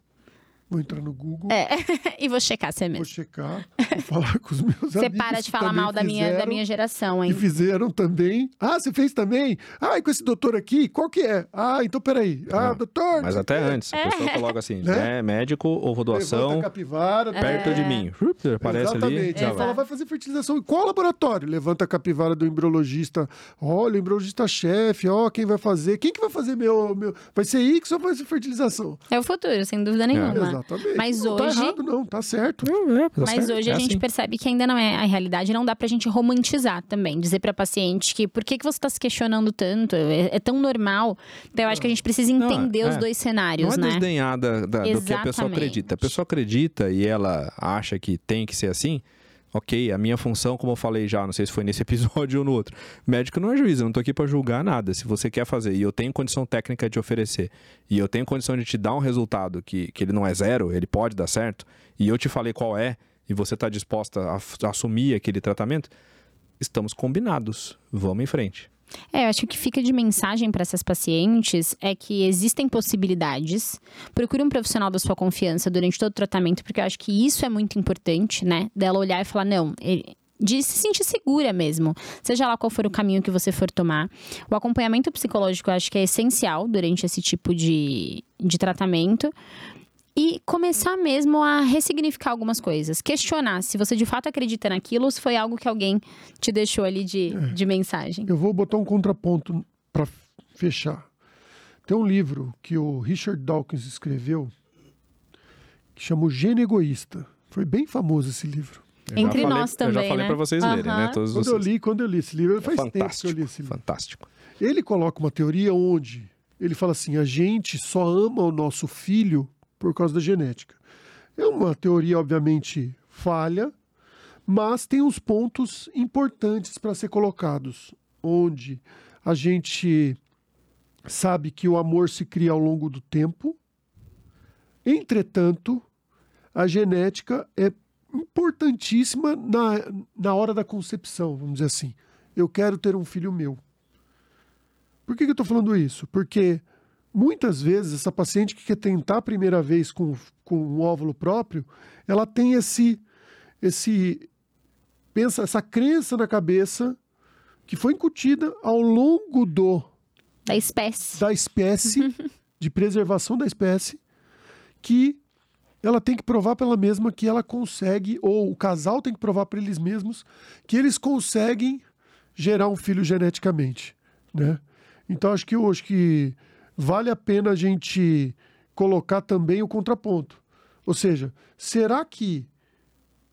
Vou entrar no Google, É. e vou checar se é vou mesmo. checar, vou falar com os meus Você amigos. para de falar mal da minha, da fizeram. minha geração, E hein? fizeram também. Ah, você fez também? Ah, e com esse doutor aqui, qual que é? Ah, então peraí. Ah, Não, doutor. Mas até antes, a pessoa coloca assim, Né? né? médico ou Levanta doação a capivara. perto de mim. Aparece ali. Exatamente. Aí vai. fala, vai fazer fertilização em qual laboratório? Levanta a capivara do embriologista. Olha, o embriologista-chefe, ó, quem vai fazer? Quem que vai fazer meu, meu... Vai ser X ou vai ser fertilização? É o futuro, sem dúvida nenhuma. Exatamente. Mas não hoje- tá errado, não, tá certo. É, tá Mas certo, hoje é a gente assim. percebe que ainda não é a realidade, não dá pra gente romantizar também. Dizer pra paciente que por que, que você tá se questionando tanto? É, é tão normal. Então eu acho que a gente precisa Não, entender os é. dois cenários, Não é né? desdenhar da- da- do que a pessoa acredita. A pessoa acredita e ela acha que tem que ser assim. Ok, a minha função, como eu falei já, não sei se foi nesse episódio ou no outro. Médico não é juiz, eu não tô aqui pra julgar nada. Se você quer fazer e eu tenho condição técnica de oferecer e eu tenho condição de te dar um resultado que, que ele não é zero, ele pode dar certo, e eu te falei qual é, e você tá disposta a, a assumir aquele tratamento, estamos combinados. Vamos em frente. É, eu acho que fica de mensagem para essas pacientes é que existem possibilidades. Procure um profissional da sua confiança durante todo o tratamento, porque eu acho que isso é muito importante, né? Dela olhar e falar, não, ele- de se sentir segura mesmo, seja lá qual for o caminho que você for tomar. O acompanhamento psicológico eu acho que é essencial durante esse tipo de, de tratamento. E começar mesmo a ressignificar algumas coisas. Questionar se você de fato acredita naquilo ou se foi algo que alguém te deixou ali de, de mensagem. Eu vou botar um contraponto para fechar. Tem um livro que o Richard Dawkins escreveu que chama O Gênio Egoísta. Foi bem famoso esse livro. Eu Entre falei- nós também, Eu já falei né? pra vocês lerem, né? Todos Quando vocês. eu li, quando eu li esse livro, faz tempo que eu fantástico, li esse livro. fantástico. Ele coloca uma teoria onde ele fala assim: a gente só ama o nosso filho por causa da genética. É uma teoria, obviamente, falha, mas tem uns pontos importantes para ser colocados, onde a gente sabe que o amor se cria ao longo do tempo. Entretanto, a genética é importantíssima na, na hora da concepção, vamos dizer assim. Eu quero ter um filho meu. Por que, que eu estou falando isso? Porque muitas vezes essa paciente que quer tentar a primeira vez com, com um óvulo próprio, ela tem esse, esse pensa essa crença na cabeça que foi incutida ao longo do Da espécie. da espécie, de preservação da espécie, que ela tem que provar para ela mesma que ela consegue, ou o casal tem que provar para eles mesmos que eles conseguem gerar um filho geneticamente, né? Então acho que eu acho que vale a pena a gente colocar também o contraponto. Ou seja, será que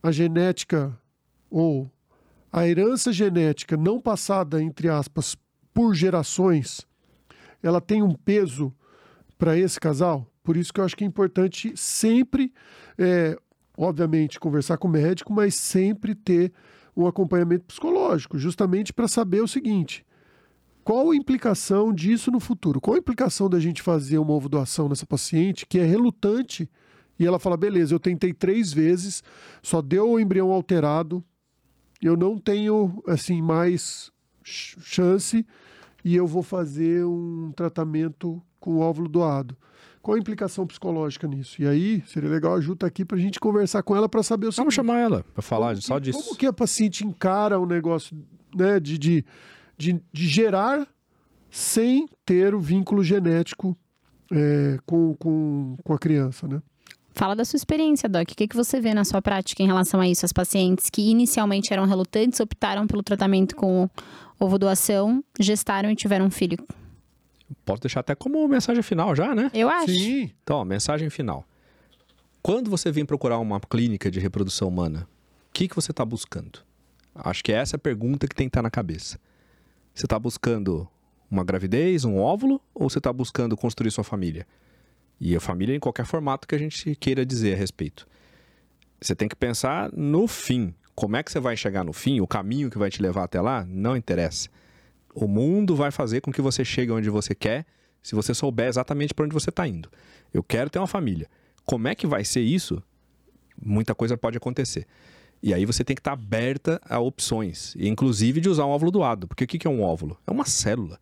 a genética ou a herança genética não passada, entre aspas, por gerações, ela tem um peso para esse casal? Por isso que eu acho que é importante sempre, é, obviamente, conversar com o médico, mas sempre ter um acompanhamento psicológico, justamente para saber o seguinte: qual a implicação disso no futuro? Qual a implicação da gente fazer uma ovo doação nessa paciente que é relutante e ela fala: beleza, eu tentei três vezes, só deu o embrião alterado, eu não tenho assim mais chance e eu vou fazer um tratamento com óvulo doado. Qual a implicação psicológica nisso? E aí, seria legal a Ju tá aqui para a gente conversar com ela para saber o seguinte. Vamos chamar ela para falar como só disso. Como que a paciente encara o negócio né, de, de, de, de gerar sem ter o vínculo genético é, com, com, com a criança, né? Fala da sua experiência, Doc. O que, que você vê na sua prática em relação a isso? As pacientes que inicialmente eram relutantes optaram pelo tratamento com ovo doação, gestaram e tiveram um filho. Pode deixar até como mensagem final já, né? Eu acho. Sim. Então, ó, mensagem final. Quando você vem procurar uma clínica de reprodução humana, o que, que você está buscando? Acho que é essa a pergunta que tem que estar tá na cabeça. Você está buscando uma gravidez, um óvulo, ou você está buscando construir sua família? E a família em qualquer formato que a gente queira dizer a respeito. Você tem que pensar no fim. Como é que você vai chegar no fim? O caminho que vai te levar até lá? Não interessa. O mundo vai fazer com que você chegue onde você quer se você souber exatamente para onde você está indo. Eu quero ter uma família. Como é que vai ser isso? Muita coisa pode acontecer. E aí você tem que estar tá aberta a opções, inclusive de usar um óvulo doado. Porque o que é um óvulo? É uma célula.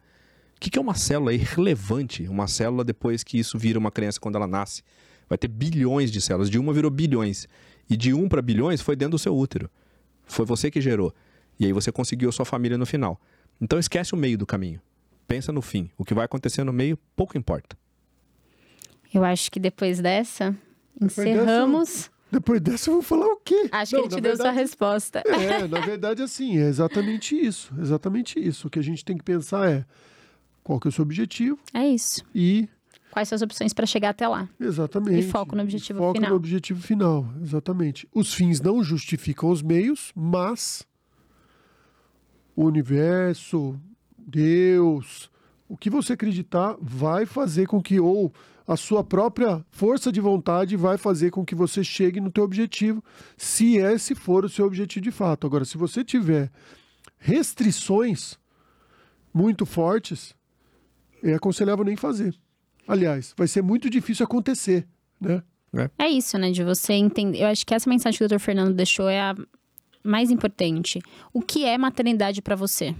O que é uma célula é irrelevante? Uma célula, depois que isso vira uma criança quando ela nasce, vai ter bilhões de células. De uma virou bilhões. E de um para bilhões foi dentro do seu útero. Foi você que gerou. E aí você conseguiu a sua família no final. Então esquece o meio do caminho. Pensa no fim. O que vai acontecer no meio, pouco importa. Eu acho que depois dessa, encerramos. Depois dessa, eu vou falar o quê? Acho Não, que ele te deu verdade, sua resposta. É, na verdade, assim, é exatamente isso. Exatamente isso. O que a gente tem que pensar é qual que é o seu objetivo. É isso. E quais são as opções para chegar até lá. Exatamente. E foco no objetivo foco final. Foco no objetivo final, exatamente. Os fins não justificam os meios, mas o universo, Deus, o que você acreditar vai fazer com que ou a sua própria força de vontade vai fazer com que você chegue no teu objetivo, se esse for o seu objetivo de fato. Agora, se você tiver restrições muito fortes, é aconselhável nem fazer. Aliás, vai ser muito difícil acontecer, né? É. é isso, né? De você entender. Eu acho que essa mensagem que o Dr. Fernando deixou é a mais importante. O que é maternidade para você?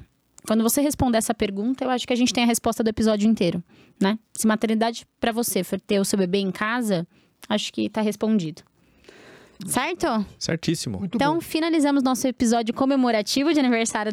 Quando você responder essa pergunta, eu acho que a gente tem a resposta do episódio inteiro, né? Se maternidade para você for ter o seu bebê em casa, acho que tá respondido. Certo? Certíssimo. Muito então, bom. finalizamos nosso episódio comemorativo de aniversário